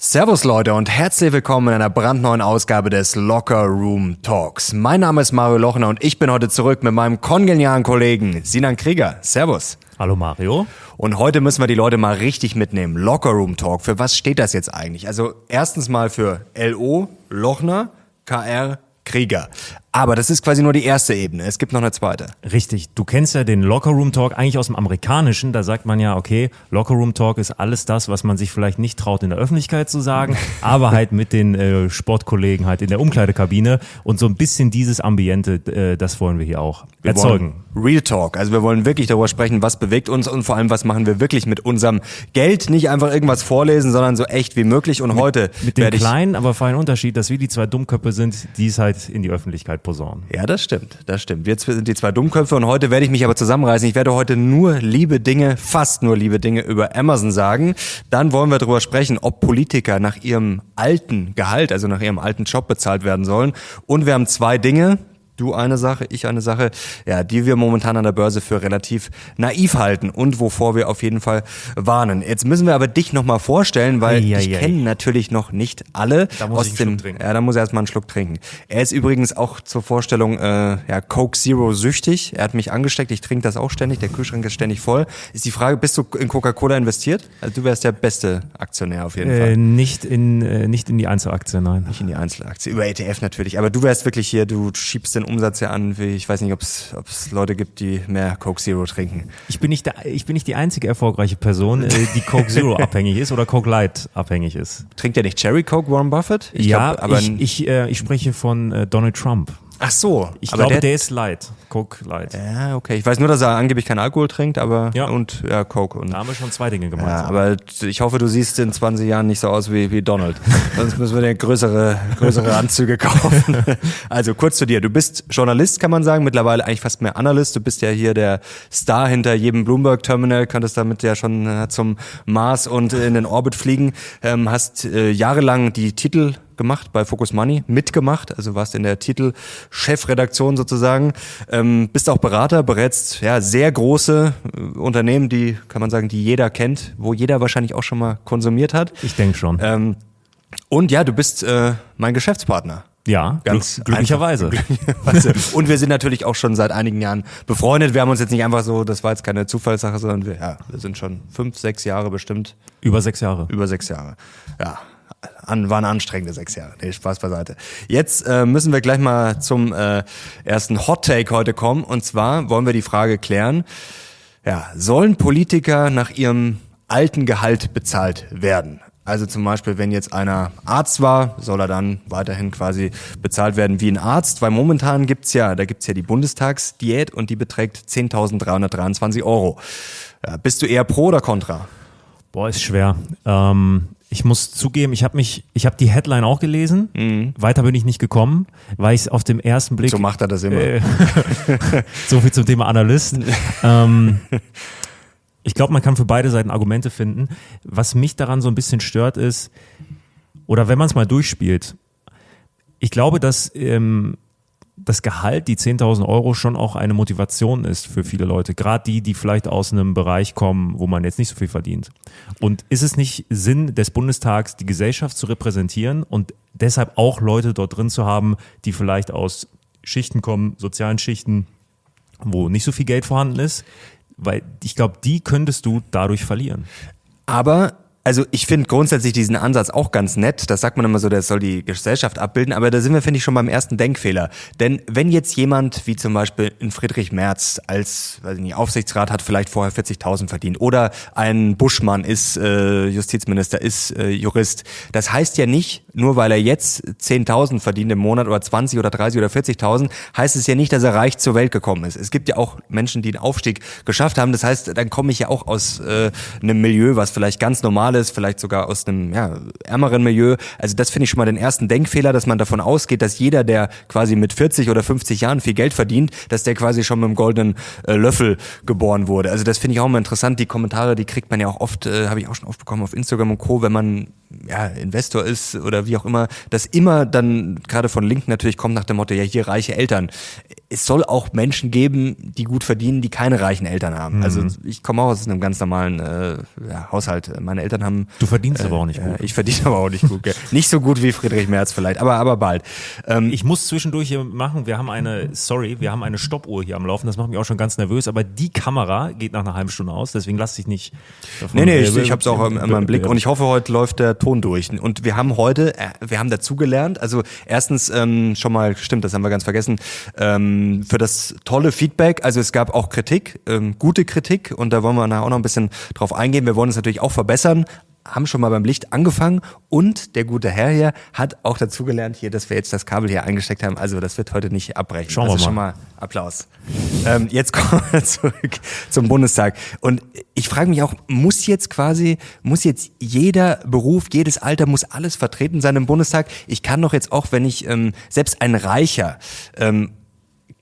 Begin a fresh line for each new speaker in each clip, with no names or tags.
Servus Leute und herzlich willkommen in einer brandneuen Ausgabe des Locker Room Talks. Mein Name ist Mario Lochner und ich bin heute zurück mit meinem kongenialen Kollegen Sinan Krieger. Servus.
Hallo Mario.
Und heute müssen wir die Leute mal richtig mitnehmen. Locker Room Talk. Für was steht das jetzt eigentlich? Also erstens mal für LO, Lochner, KR, Krieger. Aber das ist quasi nur die erste Ebene. Es gibt noch eine zweite.
Richtig. Du kennst ja den Lockerroom Talk eigentlich aus dem Amerikanischen. Da sagt man ja, okay, Lockerroom Talk ist alles das, was man sich vielleicht nicht traut in der Öffentlichkeit zu sagen, aber halt mit den äh, Sportkollegen halt in der Umkleidekabine. Und so ein bisschen dieses Ambiente, äh, das wollen wir hier auch wir erzeugen.
Real Talk. Also wir wollen wirklich darüber sprechen, was bewegt uns und vor allem, was machen wir wirklich mit unserem Geld. Nicht einfach irgendwas vorlesen, sondern so echt wie möglich. Und
mit,
heute
mit dem kleinen, aber feinen Unterschied, dass wir die zwei Dummköpfe sind, die es halt in die Öffentlichkeit posaunen.
Ja, das stimmt, das stimmt. Wir sind die zwei Dummköpfe und heute werde ich mich aber zusammenreißen. Ich werde heute nur liebe Dinge, fast nur liebe Dinge über Amazon sagen. Dann wollen wir darüber sprechen, ob Politiker nach ihrem alten Gehalt, also nach ihrem alten Job bezahlt werden sollen. Und wir haben zwei Dinge, du eine Sache, ich eine Sache, ja, die wir momentan an der Börse für relativ naiv halten und wovor wir auf jeden Fall warnen. Jetzt müssen wir aber dich nochmal vorstellen, weil dich ja, kennen ja. natürlich noch nicht alle.
Da muss aus ich dem, trinken.
Ja, da muss er erstmal einen Schluck trinken. Er ist übrigens auch zur Vorstellung äh, ja, Coke Zero süchtig. Er hat mich angesteckt, ich trinke das auch ständig, der Kühlschrank ist ständig voll. Ist die Frage, bist du in Coca-Cola investiert? Also du wärst der beste Aktionär auf jeden äh, Fall.
Nicht in, äh, nicht in die Einzelaktie, nein.
Nicht in die Einzelaktie, über ETF natürlich. Aber du wärst wirklich hier, du schiebst den Umsatz ja an, wie ich weiß nicht, ob es Leute gibt, die mehr Coke Zero trinken.
Ich bin nicht, der, ich bin nicht die einzige erfolgreiche Person, äh, die Coke Zero abhängig ist oder Coke Light abhängig ist.
Trinkt ja nicht Cherry Coke Warren Buffett?
Ich ja, glaub, aber ich, ich, äh, ich spreche von äh, Donald Trump.
Ach so.
Ich glaube, der, der, ist light. Coke light.
Ja, okay. Ich weiß nur, dass er angeblich keinen Alkohol trinkt, aber
ja.
und ja, Coke. Und,
da haben wir schon zwei Dinge gemacht.
Ja, aber ich hoffe, du siehst in 20 Jahren nicht so aus wie, wie Donald. Sonst müssen wir dir größere, größere Anzüge kaufen. also kurz zu dir. Du bist Journalist, kann man sagen. Mittlerweile eigentlich fast mehr Analyst. Du bist ja hier der Star hinter jedem Bloomberg-Terminal. Könntest damit ja schon äh, zum Mars und in den Orbit fliegen. Ähm, hast äh, jahrelang die Titel gemacht bei Focus Money, mitgemacht, also warst in der Titel-Chefredaktion sozusagen, ähm, bist auch Berater, berätst ja sehr große äh, Unternehmen, die, kann man sagen, die jeder kennt, wo jeder wahrscheinlich auch schon mal konsumiert hat.
Ich denke schon.
Ähm, und ja, du bist äh, mein Geschäftspartner.
Ja, ganz glücklicherweise.
Und wir sind natürlich auch schon seit einigen Jahren befreundet. Wir haben uns jetzt nicht einfach so, das war jetzt keine Zufallssache, sondern wir, ja, wir sind schon fünf, sechs Jahre bestimmt.
Über sechs Jahre.
Über sechs Jahre. Ja, an, waren anstrengende sechs Jahre. Nee, Spaß beiseite. Jetzt äh, müssen wir gleich mal zum äh, ersten Hot Take heute kommen. Und zwar wollen wir die Frage klären, ja, sollen Politiker nach ihrem alten Gehalt bezahlt werden? Also zum Beispiel, wenn jetzt einer Arzt war, soll er dann weiterhin quasi bezahlt werden wie ein Arzt, weil momentan gibt's ja, da gibt's ja die Bundestagsdiät und die beträgt 10.323 Euro. Ja, bist du eher pro oder contra?
Boah, ist schwer. Ähm, ich muss zugeben, ich habe mich, ich habe die Headline auch gelesen. Mhm. Weiter bin ich nicht gekommen, weil ich es auf dem ersten Blick.
So macht er das immer. Äh,
so viel zum Thema Analyst. ähm, ich glaube, man kann für beide Seiten Argumente finden. Was mich daran so ein bisschen stört ist, oder wenn man es mal durchspielt, ich glaube, dass ähm, das Gehalt, die 10.000 Euro, schon auch eine Motivation ist für viele Leute. Gerade die, die vielleicht aus einem Bereich kommen, wo man jetzt nicht so viel verdient. Und ist es nicht Sinn des Bundestags, die Gesellschaft zu repräsentieren und deshalb auch Leute dort drin zu haben, die vielleicht aus Schichten kommen, sozialen Schichten, wo nicht so viel Geld vorhanden ist? Weil ich glaube, die könntest du dadurch verlieren.
Aber also ich finde grundsätzlich diesen Ansatz auch ganz nett. Das sagt man immer so, das soll die Gesellschaft abbilden. Aber da sind wir, finde ich, schon beim ersten Denkfehler. Denn wenn jetzt jemand, wie zum Beispiel in Friedrich Merz als weiß ich nicht, Aufsichtsrat hat vielleicht vorher 40.000 verdient oder ein Buschmann ist äh, Justizminister, ist äh, Jurist. Das heißt ja nicht, nur weil er jetzt 10.000 verdient im Monat oder 20 oder 30 oder 40.000, heißt es ja nicht, dass er reich zur Welt gekommen ist. Es gibt ja auch Menschen, die den Aufstieg geschafft haben. Das heißt, dann komme ich ja auch aus äh, einem Milieu, was vielleicht ganz normal ist, vielleicht sogar aus einem ja, ärmeren Milieu. Also das finde ich schon mal den ersten Denkfehler, dass man davon ausgeht, dass jeder, der quasi mit 40 oder 50 Jahren viel Geld verdient, dass der quasi schon mit einem goldenen äh, Löffel geboren wurde. Also das finde ich auch mal interessant. Die Kommentare, die kriegt man ja auch oft, äh, habe ich auch schon oft bekommen auf Instagram und Co., wenn man ja, Investor ist oder wie auch immer, dass immer dann gerade von Linken natürlich kommt nach dem Motto, ja, hier reiche Eltern es soll auch Menschen geben, die gut verdienen, die keine reichen Eltern haben.
Mhm.
Also ich komme auch aus einem ganz normalen äh, ja, Haushalt. Meine Eltern haben.
Du verdienst aber auch nicht gut.
Äh, ich verdiene aber auch nicht gut. Gell. nicht so gut wie Friedrich Merz vielleicht, aber aber bald. Ähm,
Ich muss zwischendurch hier machen, wir haben eine, sorry, wir haben eine Stoppuhr hier am Laufen, das macht mich auch schon ganz nervös, aber die Kamera geht nach einer halben Stunde aus, deswegen lass dich nicht davon.
Nee, nee, ich, ich habe es auch in, in meinem Blick und ich hoffe, heute läuft der Ton durch. Und wir haben heute, äh, wir haben dazugelernt, also erstens ähm, schon mal, stimmt, das haben wir ganz vergessen, ähm, für das tolle Feedback, also es gab auch Kritik, ähm, gute Kritik und da wollen wir nachher auch noch ein bisschen drauf eingehen. Wir wollen es natürlich auch verbessern, haben schon mal beim Licht angefangen und der gute Herr hier hat auch dazugelernt hier, dass wir jetzt das Kabel hier eingesteckt haben. Also das wird heute nicht abbrechen.
Schauen wir
also
mal.
schon mal Applaus. Ähm, jetzt kommen wir zurück zum Bundestag. Und ich frage mich auch, muss jetzt quasi, muss jetzt jeder Beruf, jedes Alter, muss alles vertreten sein im Bundestag? Ich kann doch jetzt auch, wenn ich, ähm, selbst ein Reicher, ähm,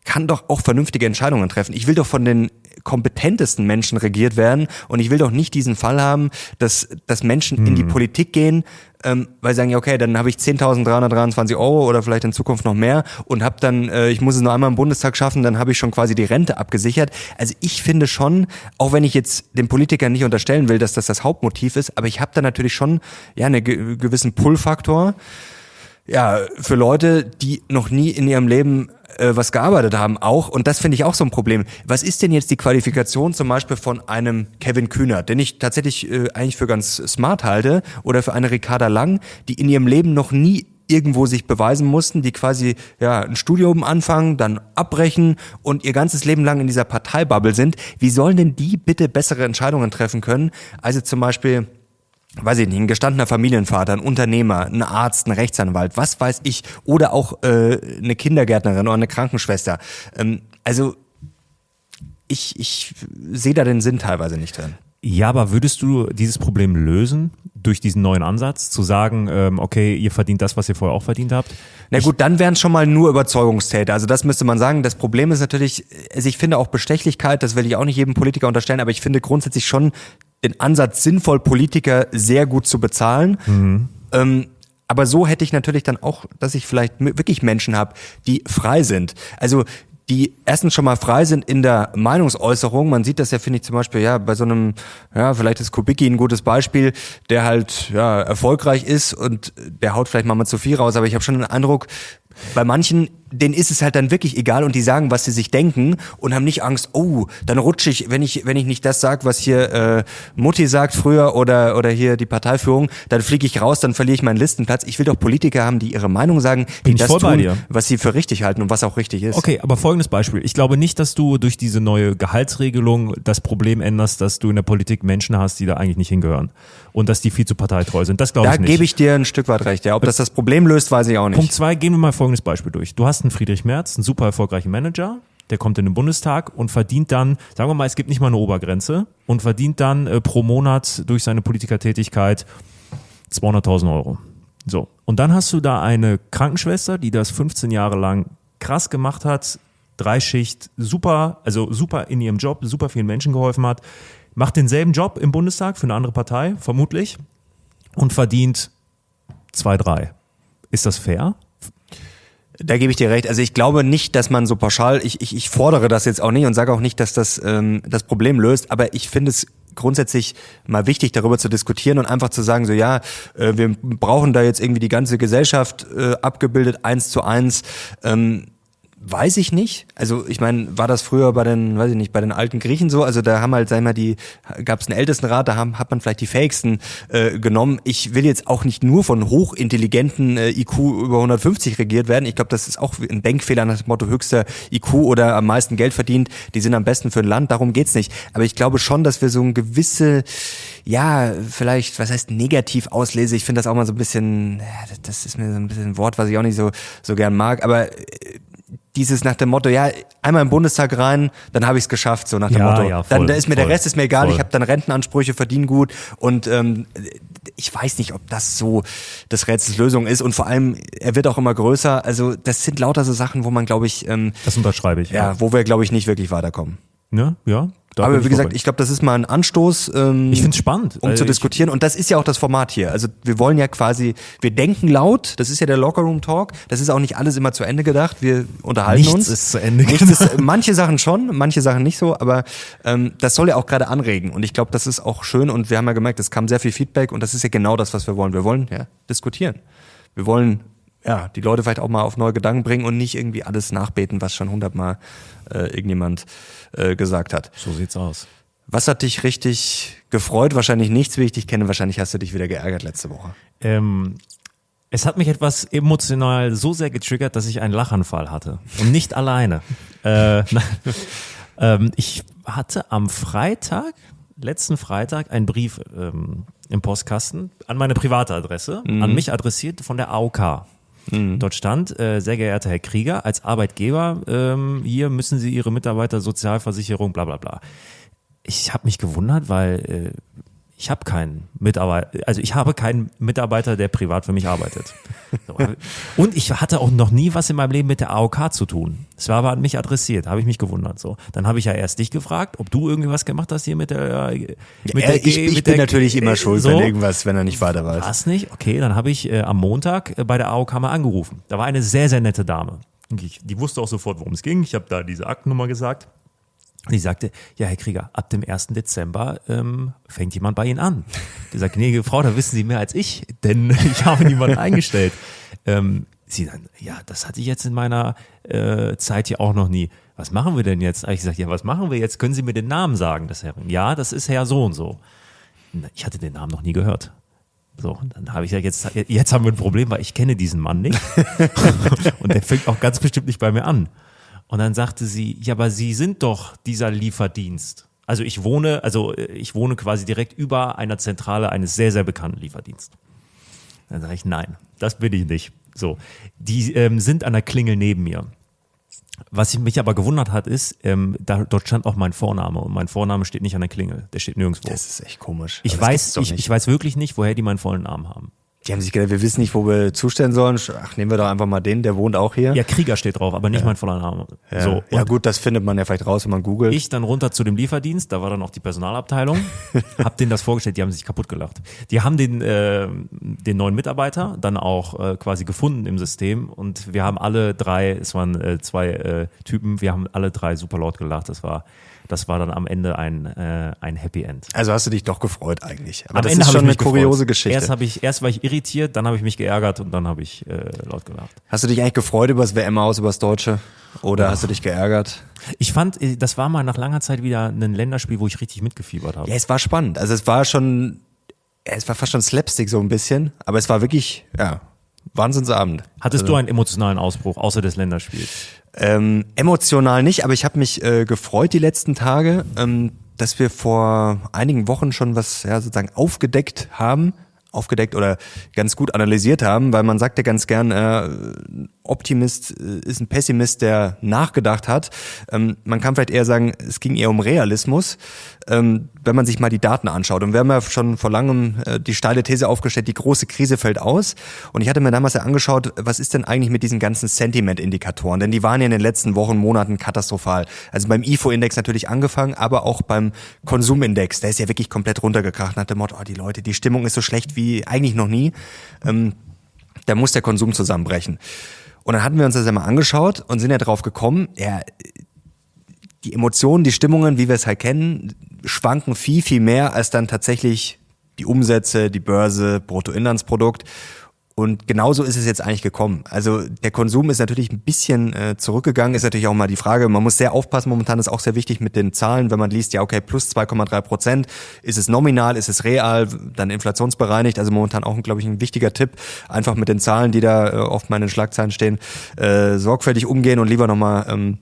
kann doch auch vernünftige Entscheidungen treffen. Ich will doch von den kompetentesten Menschen regiert werden und ich will doch nicht diesen Fall haben, dass, dass Menschen in die Politik gehen, ähm, weil sie sagen, ja okay, dann habe ich 10.323 Euro oder vielleicht in Zukunft noch mehr und habe dann, äh, ich muss es nur einmal im Bundestag schaffen, dann habe ich schon quasi die Rente abgesichert. Also ich finde schon, auch wenn ich jetzt den Politikern nicht unterstellen will, dass das das Hauptmotiv ist, aber ich habe da natürlich schon ja einen ge gewissen Pull-Faktor ja, für Leute, die noch nie in ihrem Leben äh, was gearbeitet haben, auch. Und das finde ich auch so ein Problem. Was ist denn jetzt die Qualifikation zum Beispiel von einem Kevin Kühner, den ich tatsächlich äh, eigentlich für ganz smart halte, oder für eine Ricarda Lang, die in ihrem Leben noch nie irgendwo sich beweisen mussten, die quasi ja ein Studium anfangen, dann abbrechen und ihr ganzes Leben lang in dieser Parteibubble sind. Wie sollen denn die bitte bessere Entscheidungen treffen können? Also zum Beispiel weiß ich nicht, ein gestandener Familienvater, ein Unternehmer, ein Arzt, ein Rechtsanwalt, was weiß ich, oder auch äh, eine Kindergärtnerin oder eine Krankenschwester. Ähm, also ich, ich sehe da den Sinn teilweise nicht drin.
Ja, aber würdest du dieses Problem lösen durch diesen neuen Ansatz, zu sagen, ähm, okay, ihr verdient das, was ihr vorher auch verdient habt?
Na gut, dann wären es schon mal nur Überzeugungstäter. Also das müsste man sagen. Das Problem ist natürlich, also ich finde auch Bestechlichkeit, das will ich auch nicht jedem Politiker unterstellen, aber ich finde grundsätzlich schon den Ansatz sinnvoll, Politiker sehr gut zu bezahlen. Ähm, aber so hätte ich natürlich dann auch, dass ich vielleicht wirklich Menschen habe, die frei sind. Also die erstens schon mal frei sind in der Meinungsäußerung. Man sieht das ja, finde ich, zum Beispiel, ja, bei so einem, ja, vielleicht ist Kubicki ein gutes Beispiel, der halt, ja, erfolgreich ist und der haut vielleicht mal, mal zu viel raus, aber ich habe schon den Eindruck, bei manchen, denen ist es halt dann wirklich egal und die sagen, was sie sich denken und haben nicht Angst, oh, dann rutsche ich, wenn ich, wenn ich nicht das sage, was hier äh, Mutti sagt früher oder, oder hier die Parteiführung, dann fliege ich raus, dann verliere ich meinen Listenplatz. Ich will doch Politiker haben, die ihre Meinung sagen, die
Bin ich
das tun, was sie für richtig halten und was auch richtig ist.
Okay, aber folgendes Beispiel. Ich glaube nicht, dass du durch diese neue Gehaltsregelung das Problem änderst, dass du in der Politik Menschen hast, die da eigentlich nicht hingehören. Und dass die viel zu parteitreu sind. Das glaube
Da
ich nicht.
gebe ich dir ein Stück weit recht. Ja, ob das das Problem löst, weiß ich auch nicht.
Punkt zwei, gehen wir mal folgendes Beispiel durch. Du hast einen Friedrich Merz, einen super erfolgreichen Manager, der kommt in den Bundestag und verdient dann, sagen wir mal, es gibt nicht mal eine Obergrenze und verdient dann äh, pro Monat durch seine Politikertätigkeit 200.000 Euro. So. Und dann hast du da eine Krankenschwester, die das 15 Jahre lang krass gemacht hat, Dreischicht, super, also super in ihrem Job, super vielen Menschen geholfen hat, macht denselben Job im Bundestag für eine andere Partei, vermutlich, und verdient zwei, drei. Ist das fair?
Da gebe ich dir recht. Also ich glaube nicht, dass man so pauschal, ich, ich, ich fordere das jetzt auch nicht und sage auch nicht, dass das ähm, das Problem löst, aber ich finde es grundsätzlich mal wichtig, darüber zu diskutieren und einfach zu sagen, so ja, äh, wir brauchen da jetzt irgendwie die ganze Gesellschaft äh, abgebildet, eins zu eins. Ähm, Weiß ich nicht. Also ich meine, war das früher bei den, weiß ich nicht, bei den alten Griechen so? Also da haben halt, sag ich mal, die, gab es einen Ältestenrat, da haben, hat man vielleicht die fähigsten äh, genommen. Ich will jetzt auch nicht nur von hochintelligenten äh, IQ über 150 regiert werden. Ich glaube, das ist auch ein Denkfehler nach dem Motto höchster IQ oder am meisten Geld verdient. Die sind am besten für ein Land. Darum geht's nicht. Aber ich glaube schon, dass wir so ein gewisse, ja, vielleicht, was heißt negativ auslese. Ich finde das auch mal so ein bisschen, das ist mir so ein bisschen ein Wort, was ich auch nicht so so gern mag. Aber äh, dieses nach dem Motto, ja, einmal im Bundestag rein, dann habe ich es geschafft, so nach dem
Ja,
Motto.
ja, voll,
dann da ist mir der
voll,
Rest ist mir egal,
voll.
ich habe dann Rentenansprüche, verdiene gut und ähm, ich weiß nicht, ob das so das Rätsels Lösung ist und vor allem, er wird auch immer größer. Also das sind lauter so Sachen, wo man, glaube ich, ähm,
Das unterschreibe ich.
ja, wo wir, glaube ich, nicht wirklich weiterkommen.
Ne? Ja. Da
Aber wie gesagt,
vorbei.
ich glaube, das ist mal ein Anstoß, ähm,
ich finde es spannend.
um
Also
zu diskutieren. Und das ist ja auch das Format hier. Also wir wollen ja quasi, wir denken laut, das ist ja der Lockerroom Talk. Das ist auch nicht alles immer zu Ende gedacht. Wir unterhalten
Nichts
uns.
ist zu Ende
Nichts
gedacht.
ist, manche Sachen schon, manche Sachen nicht so, aber ähm, das soll ja auch gerade anregen. Und ich glaube, das ist auch schön. Und wir haben ja gemerkt, es kam sehr viel Feedback und das ist ja genau das, was wir wollen. Wir wollen ja diskutieren. Wir wollen ja die Leute vielleicht auch mal auf neue Gedanken bringen und nicht irgendwie alles nachbeten, was schon hundertmal äh, irgendjemand äh, gesagt hat.
So sieht's aus.
Was hat dich richtig gefreut? Wahrscheinlich nichts, wie ich dich kenne. Wahrscheinlich hast du dich wieder geärgert letzte Woche.
Ähm, es hat mich etwas emotional so sehr getriggert, dass ich einen Lachanfall hatte. Und nicht alleine. Äh, ähm, ich hatte am Freitag, letzten Freitag, einen Brief ähm, im Postkasten an meine private Adresse, an mich adressiert von der AOK. Dort stand, äh, sehr geehrter Herr Krieger, als Arbeitgeber, ähm, hier müssen Sie Ihre Mitarbeiter Sozialversicherung, bla bla bla. Ich habe mich gewundert, weil äh, ich habe keinen Mitarbeiter, also ich habe keinen Mitarbeiter, der privat für mich arbeitet. Und ich hatte auch noch nie was in meinem Leben mit der AOK zu tun. Es war aber an mich adressiert, habe ich mich gewundert. So, dann habe ich ja erst dich gefragt, ob du irgendwie was gemacht hast hier mit der. Mit
Er, ich
G-
ich
mit
bin
der-
natürlich immer schuld,
so.
wenn irgendwas, wenn er nicht weiter weiß.
Was nicht? Okay, dann habe ich äh, am Montag äh, bei der AOK mal angerufen. Da war eine sehr, sehr nette Dame. Ich, die wusste auch sofort, worum es ging. Ich habe da diese Aktennummer gesagt. Und die sagte, ja, Herr Krieger, ab dem 1. Dezember ähm, fängt jemand bei Ihnen an. Die sagt, gnädige Frau, da wissen Sie mehr als ich, denn ich habe niemanden eingestellt. Ähm, sie dann, ja, das hatte ich jetzt in meiner äh, Zeit hier auch noch nie. Was machen wir denn jetzt? Ich gesagt, ja, was machen wir jetzt? Können Sie mir den Namen sagen des Herrn? Ja, das ist Herr so und so. Ich hatte den Namen noch nie gehört. So, dann habe ich ja jetzt, jetzt haben wir ein Problem, weil ich kenne diesen Mann nicht. und der fängt auch ganz bestimmt nicht bei mir an. Und dann sagte sie, ja, aber Sie sind doch dieser Lieferdienst. Also ich wohne, also äh, ich wohne quasi direkt über einer Zentrale eines sehr, sehr bekannten Lieferdienstes. Dann sage ich, nein, das bin ich nicht. So, die ähm, sind an der Klingel neben mir. Was mich aber gewundert hat, ist, ähm, da, dort stand auch mein Vorname und mein Vorname steht nicht an der Klingel, der steht nirgendwo.
Das ist echt komisch.
Ich weiß, ich, ich weiß wirklich nicht, woher die meinen vollen Namen haben.
Die haben sich gedacht, wir wissen nicht, wo wir zustellen sollen. Ach, nehmen wir doch einfach mal den, der wohnt auch hier.
Ja, Krieger steht drauf, aber nicht mein voller Name.
Ja.
So,
ja gut, das findet man ja vielleicht raus, wenn man googelt.
ich dann runter zu dem Lieferdienst, da war dann auch die Personalabteilung, hab denen das vorgestellt, die haben sich kaputt gelacht. Die haben den, äh, den neuen Mitarbeiter dann auch äh, quasi gefunden im System und wir haben alle drei, es waren äh, zwei äh, Typen, wir haben alle drei super laut gelacht. Das war, das war dann am Ende ein, äh, ein Happy End.
also hast du dich doch gefreut eigentlich. Aber
Am
das
Ende
ist schon
ich
eine kuriose. Geschichte.
Erst, hab ich, erst war ich irritiert, dann habe ich mich geärgert und dann habe ich äh, laut gelacht.
hast du dich eigentlich gefreut über das WM aus, über das Deutsche? Oder hast du dich geärgert?
Ich fand, äh, das war mal nach langer Zeit wieder ein Länderspiel, wo ich richtig mitgefiebert habe.
Ja, es war spannend. Also es war schon, es war fast schon Slapstick so ein bisschen. Aber es war wirklich, ja, Wahnsinnsabend.
Hattest
also,
du einen emotionalen Ausbruch außer des Länderspiels?
Ähm, emotional nicht, aber ich habe mich äh, gefreut die letzten Tage, ähm, dass wir vor einigen Wochen schon was ja, sozusagen aufgedeckt haben, aufgedeckt oder ganz gut analysiert haben, weil man sagt ja ganz gern, äh, Optimist äh, ist ein Pessimist, der nachgedacht hat. Ähm, man kann vielleicht eher sagen, es ging eher um Realismus, ähm, wenn man sich mal die Daten anschaut. Und wir haben ja schon vor langem äh, die steile These aufgestellt, die große Krise fällt aus. Und ich hatte mir damals ja angeschaut, was ist denn eigentlich mit diesen ganzen Sentiment-Indikatoren? Denn die waren ja in den letzten Wochen, Monaten katastrophal. Also beim IFO-Index natürlich angefangen, aber auch beim Konsumindex. Der ist ja wirklich komplett runtergekracht nach dem Motto, oh, die Leute, die Stimmung ist so schlecht wie eigentlich noch nie. Ähm, da muss der Konsum zusammenbrechen. Und dann hatten wir uns das ja mal angeschaut und sind ja drauf gekommen, ja, die Emotionen, die Stimmungen, wie wir es halt kennen, schwanken viel, viel mehr als dann tatsächlich die Umsätze, die Börse, Bruttoinlandsprodukt. Und genauso ist es jetzt eigentlich gekommen. Also der Konsum ist natürlich ein bisschen äh, zurückgegangen, ist natürlich auch mal die Frage, man muss sehr aufpassen, momentan ist auch sehr wichtig mit den Zahlen, wenn man liest, ja okay, plus 2,3 Prozent, ist es nominal, ist es real, dann inflationsbereinigt, also momentan auch, glaube ich, ein wichtiger Tipp, einfach mit den Zahlen, die da äh, oft mal in den Schlagzeilen stehen, äh, sorgfältig umgehen und lieber nochmal ähm,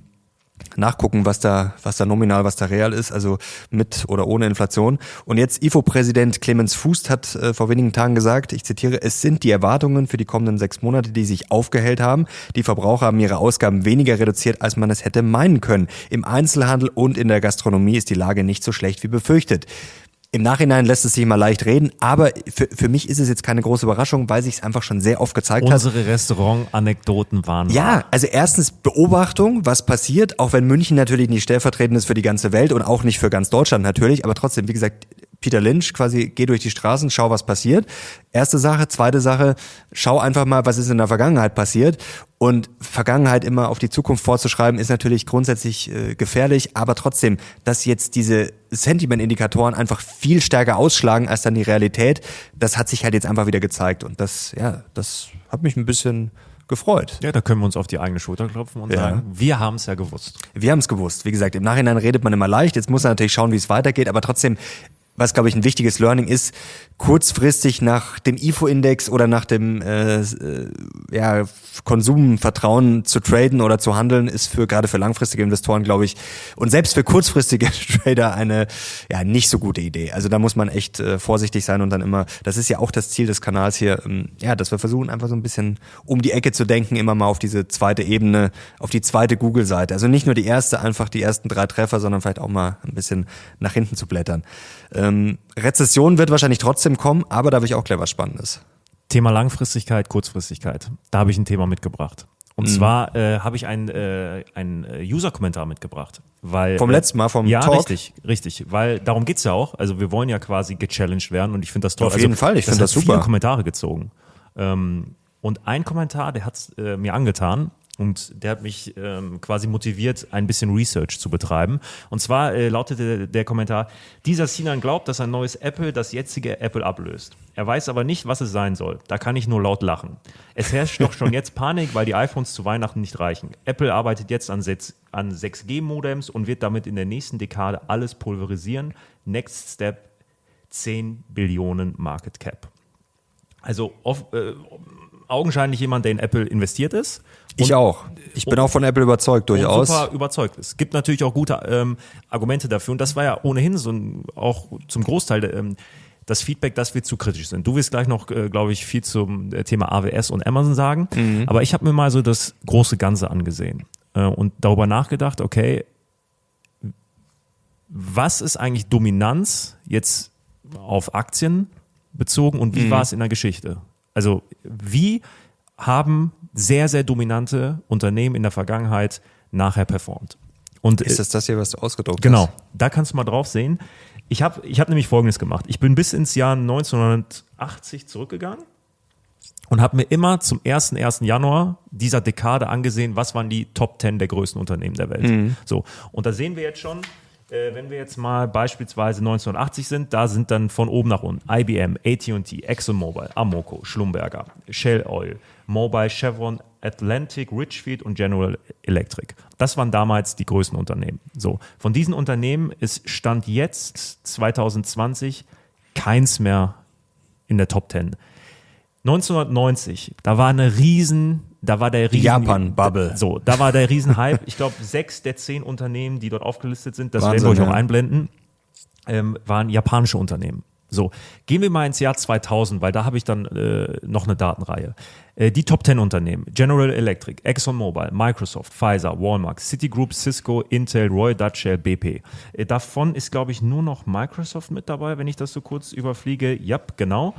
nachgucken, was da, was da nominal, was da real ist, also mit oder ohne Inflation. Und jetzt IFO-Präsident Clemens Fußt hat äh, vor wenigen Tagen gesagt, ich zitiere, es sind die Erwartungen für die kommenden sechs Monate, die sich aufgehellt haben. Die Verbraucher haben ihre Ausgaben weniger reduziert, als man es hätte meinen können. Im Einzelhandel und in der Gastronomie ist die Lage nicht so schlecht wie befürchtet. Im Nachhinein lässt es sich mal leicht reden, aber für, für mich ist es jetzt keine große Überraschung, weil sich es einfach schon sehr oft gezeigt hat.
Unsere Restaurant-Anekdoten waren.
Ja, also erstens Beobachtung, was passiert, auch wenn München natürlich nicht stellvertretend ist für die ganze Welt und auch nicht für ganz Deutschland natürlich, aber trotzdem, wie gesagt, Peter Lynch quasi, geh durch die Straßen, schau, was passiert. Erste Sache. Zweite Sache, schau einfach mal, was ist in der Vergangenheit passiert. Und Vergangenheit immer auf die Zukunft vorzuschreiben, ist natürlich grundsätzlich äh, gefährlich, aber trotzdem, dass jetzt diese Sentiment-Indikatoren einfach viel stärker ausschlagen als dann die Realität, das hat sich halt jetzt einfach wieder gezeigt. Und das, ja, das hat mich ein bisschen gefreut.
Ja, da können wir uns auf die eigene Schulter klopfen und
Ja.
sagen, wir haben es ja gewusst.
Wir haben es gewusst. Wie gesagt, im Nachhinein redet man immer leicht. Jetzt muss man natürlich schauen, wie es weitergeht. Aber trotzdem, was glaube ich ein wichtiges Learning ist, kurzfristig nach dem IFO-Index oder nach dem äh, äh, ja, Konsumvertrauen zu traden oder zu handeln, ist für gerade für langfristige Investoren, glaube ich, und selbst für kurzfristige Trader eine ja nicht so gute Idee. Also da muss man echt äh, vorsichtig sein und dann immer, das ist ja auch das Ziel des Kanals hier, ähm, ja, dass wir versuchen einfach so ein bisschen um die Ecke zu denken, immer mal auf diese zweite Ebene, auf die zweite Google-Seite. Also nicht nur die erste, einfach die ersten drei Treffer, sondern vielleicht auch mal ein bisschen nach hinten zu blättern. Rezession wird wahrscheinlich trotzdem kommen, aber da habe ich auch gleich was Spannendes.
Thema Langfristigkeit, Kurzfristigkeit. Da habe ich ein Thema mitgebracht. Und zwar äh, habe ich einen äh, äh, User-Kommentar mitgebracht. Weil,
Vom
äh,
letzten Mal, vom
Ja,
Talk?
richtig, richtig. Weil darum geht's ja auch. Also wir wollen ja quasi gechallenged werden und ich finde das toll.
Auf jeden
also,
Fall, ich finde das super.
viele Kommentare gezogen. Ähm, und ein Kommentar, der hat's äh, mir angetan und der hat mich ähm, quasi motiviert, ein bisschen Research zu betreiben. Und zwar äh, lautete der Kommentar, dieser Sinan glaubt, dass ein neues Apple das jetzige Apple ablöst. Er weiß aber nicht, was es sein soll. Da kann ich nur laut lachen. Es herrscht doch schon jetzt Panik, weil die iPhones zu Weihnachten nicht reichen. Apple arbeitet jetzt an, 6 an 6G-Modems und wird damit in der nächsten Dekade alles pulverisieren. Next Step 10 Billionen Market Cap. Also off, äh, augenscheinlich jemand, der in Apple investiert ist.
Ich auch. Ich bin auch von Apple überzeugt,
und
durchaus.
super überzeugt ist. Es gibt natürlich auch gute ähm, Argumente dafür und das war ja ohnehin so ein, auch zum Großteil ähm, das Feedback, dass wir zu kritisch sind. Du wirst gleich noch, äh, glaube ich, viel zum äh, Thema AWS und Amazon sagen, aber ich habe mir mal so das große Ganze angesehen äh, und darüber nachgedacht, okay, was ist eigentlich Dominanz jetzt auf Aktien bezogen und wie war es in der Geschichte? Also wie haben sehr, sehr dominante Unternehmen in der Vergangenheit nachher performt? Und
ist das das hier, was du ausgedruckt
Genau,
hast?
da kannst du mal drauf sehen. Ich habe ich hab nämlich Folgendes gemacht. Ich bin bis ins Jahr 1980 zurückgegangen und habe mir immer zum 1. 1. Januar dieser Dekade angesehen, was waren die Top 10 der größten Unternehmen der Welt. So, und da sehen wir jetzt schon, äh, wenn wir jetzt mal beispielsweise 1980 sind, da sind dann von oben nach unten IBM, AT&T, ExxonMobil, Amoco, Schlumberger, Shell Oil, Mobile, Chevron, Atlantic, Richfield und General Electric. Das waren damals die größten Unternehmen. So, von diesen Unternehmen ist Stand jetzt 2020 keins mehr in der Top 10. 1990, da war eine riesen, da war der riesen
Japan-Bubble.
So, da war der Riesenhype. Ich glaube, sechs der zehn Unternehmen, die dort aufgelistet sind, das werden
Wahnsinn,
wir euch auch einblenden, ähm, waren japanische Unternehmen. So, gehen wir mal ins Jahr 2000, weil da habe ich dann äh, noch eine Datenreihe. Äh, die Top 10 Unternehmen, General Electric, ExxonMobil, Microsoft, Pfizer, Walmart, Citigroup, Cisco, Intel, Roy Dutch Shell, BP. Äh, davon ist, glaube ich, nur noch Microsoft mit dabei, wenn ich das so kurz überfliege. Ja, genau.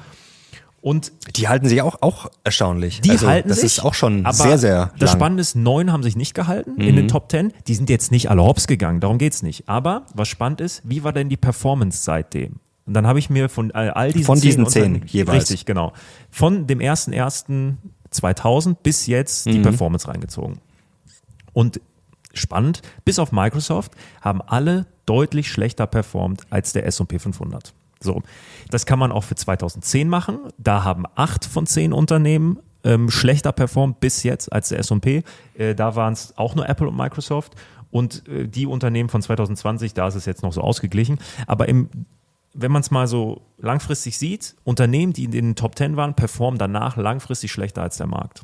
Und
Die halten sich auch, auch erstaunlich.
die
also,
halten
das
sich.
ist auch schon sehr, sehr
Das
lang. Mhm.
Spannende ist, neun haben sich nicht gehalten in den Top Ten. Die sind jetzt nicht alle hops gegangen, darum geht's nicht. Aber was spannend ist, wie war denn die Performance seitdem? Und dann habe ich mir von all, all diesen
Von diesen zehn jeweils.
Richtig, genau. Von dem 1.1.2000 bis jetzt
Mhm.
die Performance reingezogen. Und spannend, bis auf Microsoft haben alle deutlich schlechter performt als der S&P 500. So, das kann man auch für 2010 machen. Da haben acht von zehn Unternehmen ähm, schlechter performt bis jetzt als der S&P. Äh, da waren es auch nur Apple und Microsoft. Und äh, die Unternehmen von 2020, da ist es jetzt noch so ausgeglichen. Aber im, wenn man es mal so langfristig sieht, Unternehmen, die in den Top 10 waren, performen danach langfristig schlechter als der Markt.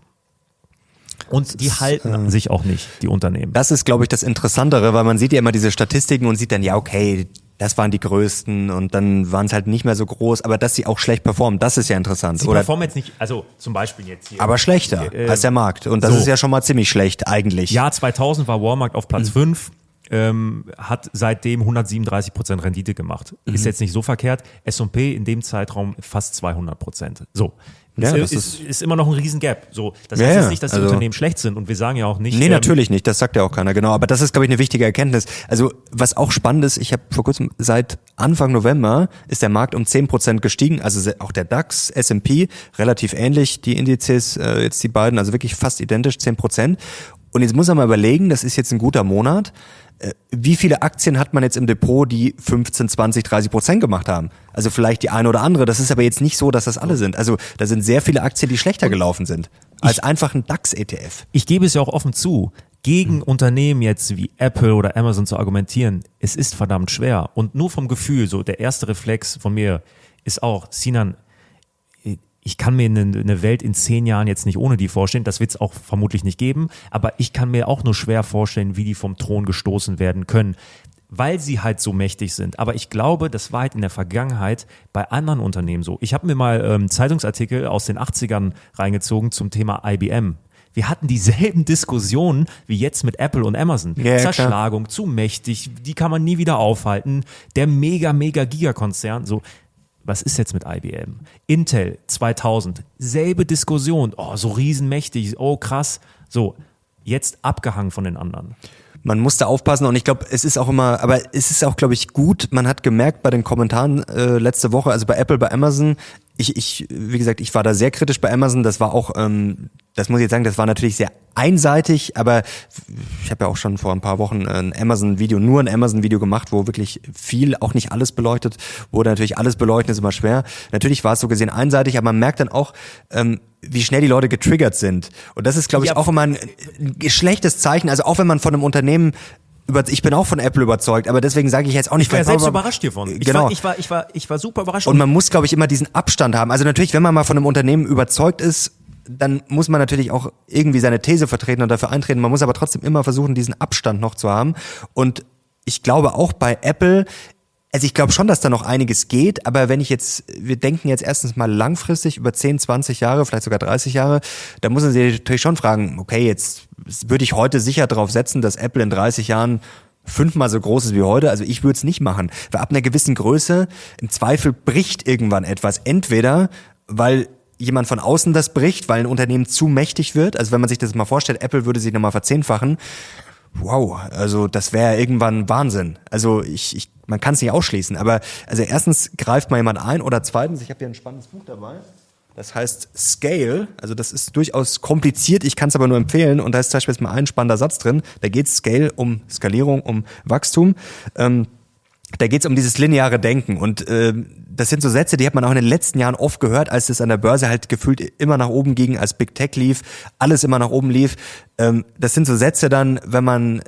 Und die halten sich auch nicht, die Unternehmen.
Das ist, glaube ich, das Interessantere, weil man sieht ja immer diese Statistiken und sieht dann, ja, okay, das waren die größten und dann waren es halt nicht mehr so groß, aber dass sie auch schlecht performen, das ist ja interessant.
Sie
Oder,
performen jetzt nicht, also zum Beispiel jetzt hier.
aber schlechter
Äh,
als der Markt. Und das
so.
ist ja schon mal ziemlich schlecht eigentlich.
Jahr 2000 war Walmart auf Platz 5. ähm, hat seitdem 137 Prozent Rendite gemacht. Mhm. Ist jetzt nicht so verkehrt. S&P in dem Zeitraum fast 200 Prozent. So. Ja, das ist, ist, ist, immer noch ein Riesengap. So, das
ja,
heißt jetzt nicht, dass die also, Unternehmen schlecht sind und wir sagen ja auch nicht.
Nee, ähm, natürlich nicht, das sagt ja auch keiner, genau. Aber das ist, glaube ich, eine wichtige Erkenntnis. Also, was auch spannend ist, ich habe vor kurzem, seit Anfang November ist der Markt um 10% gestiegen, also auch der DAX, S&P, relativ ähnlich, die Indizes, äh, jetzt die beiden, also wirklich fast identisch, 10%. Und jetzt muss man mal überlegen, das ist jetzt ein guter Monat. Äh, wie viele Aktien hat man jetzt im Depot, die 15, 20, 30 Prozent gemacht haben? Also vielleicht die eine oder andere. Das ist aber jetzt nicht so, dass das alle sind. Also da sind sehr viele Aktien, die schlechter gelaufen sind als ich, einfach ein DAX-ETF.
Ich gebe es ja auch offen zu. Gegen hm. Unternehmen jetzt wie Apple oder Amazon zu argumentieren, es ist verdammt schwer. Und nur vom Gefühl, so der erste Reflex von mir ist auch, Sinan, ich kann mir eine, eine, Welt in zehn Jahren jetzt nicht ohne die vorstellen. Das wird es auch vermutlich nicht geben. Aber ich kann mir auch nur schwer vorstellen, wie die vom Thron gestoßen werden können, weil sie halt so mächtig sind. Aber ich glaube, das war halt in der Vergangenheit bei anderen Unternehmen so. Ich habe mir mal ähm, Zeitungsartikel aus den 80ern reingezogen zum Thema IBM. Wir hatten dieselben Diskussionen wie jetzt mit Apple und Amazon. Ja, Zerschlagung, klar. zu mächtig, die kann man nie wieder aufhalten. Der mega, mega Gigakonzern. So, was ist jetzt mit IBM? Intel 2000, selbe Diskussion. Oh, so riesenmächtig, oh krass. So, jetzt abgehangen von den anderen.
Man muss da aufpassen und ich glaube, es ist auch immer, aber es ist auch, glaube ich, gut. Man hat gemerkt bei den Kommentaren äh, letzte Woche, also bei Apple, bei Amazon, ich, ich, wie gesagt, ich war da sehr kritisch bei Amazon. Das war auch ähm, das muss ich jetzt sagen, das war natürlich sehr einseitig, aber ich habe ja auch schon vor ein paar Wochen ein Amazon-Video, nur ein Amazon-Video gemacht, wo wirklich viel, auch nicht alles beleuchtet wurde. Natürlich alles beleuchten ist immer schwer. Natürlich war es so gesehen einseitig, aber man merkt dann auch, ähm, wie schnell die Leute getriggert sind. Und das ist, glaube ich, ja, auch immer ein, ein schlechtes Zeichen. Also auch wenn man von einem Unternehmen über, ich bin auch von Apple überzeugt, aber deswegen sage ich jetzt auch nicht.
Ich war ja selbst überrascht hiervon.
Ich genau.
War, ich war, ich war, ich war super überrascht.
Und man muss, glaube ich, immer diesen Abstand haben. Also natürlich, wenn man mal von einem Unternehmen überzeugt ist, dann muss man natürlich auch irgendwie seine These vertreten und dafür eintreten. Man muss aber trotzdem immer versuchen, diesen Abstand noch zu haben. Und ich glaube auch bei Apple, also ich glaube schon, dass da noch einiges geht, aber wenn ich jetzt, wir denken jetzt erstens mal langfristig über 10, 20 Jahre, vielleicht sogar 30 Jahre, da muss man sich natürlich schon fragen, okay, jetzt würde ich heute sicher darauf setzen, dass Apple in 30 Jahren fünfmal so groß ist wie heute. Also ich würde es nicht machen. Weil ab einer gewissen Größe im Zweifel bricht irgendwann etwas. Entweder, weil jemand von außen das bricht, weil ein Unternehmen zu mächtig wird. Also wenn man sich das mal vorstellt, Apple würde sich nochmal verzehnfachen. Wow, also das wäre irgendwann Wahnsinn. Also ich, ich man kann es nicht ausschließen. Aber also erstens greift mal jemand ein oder zweitens, ich habe hier ein spannendes Buch dabei. Das heißt Scale, also das ist durchaus kompliziert, ich kann es aber nur empfehlen und da ist zum Beispiel jetzt mal ein spannender Satz drin. Da geht Scale um Skalierung, um Wachstum. Ähm, da geht es um dieses lineare Denken und äh, das sind so Sätze, die hat man auch in den letzten Jahren oft gehört, als es an der Börse halt gefühlt immer nach oben ging, als Big Tech lief, alles immer nach oben lief. Ähm, das sind so Sätze dann, wenn man äh,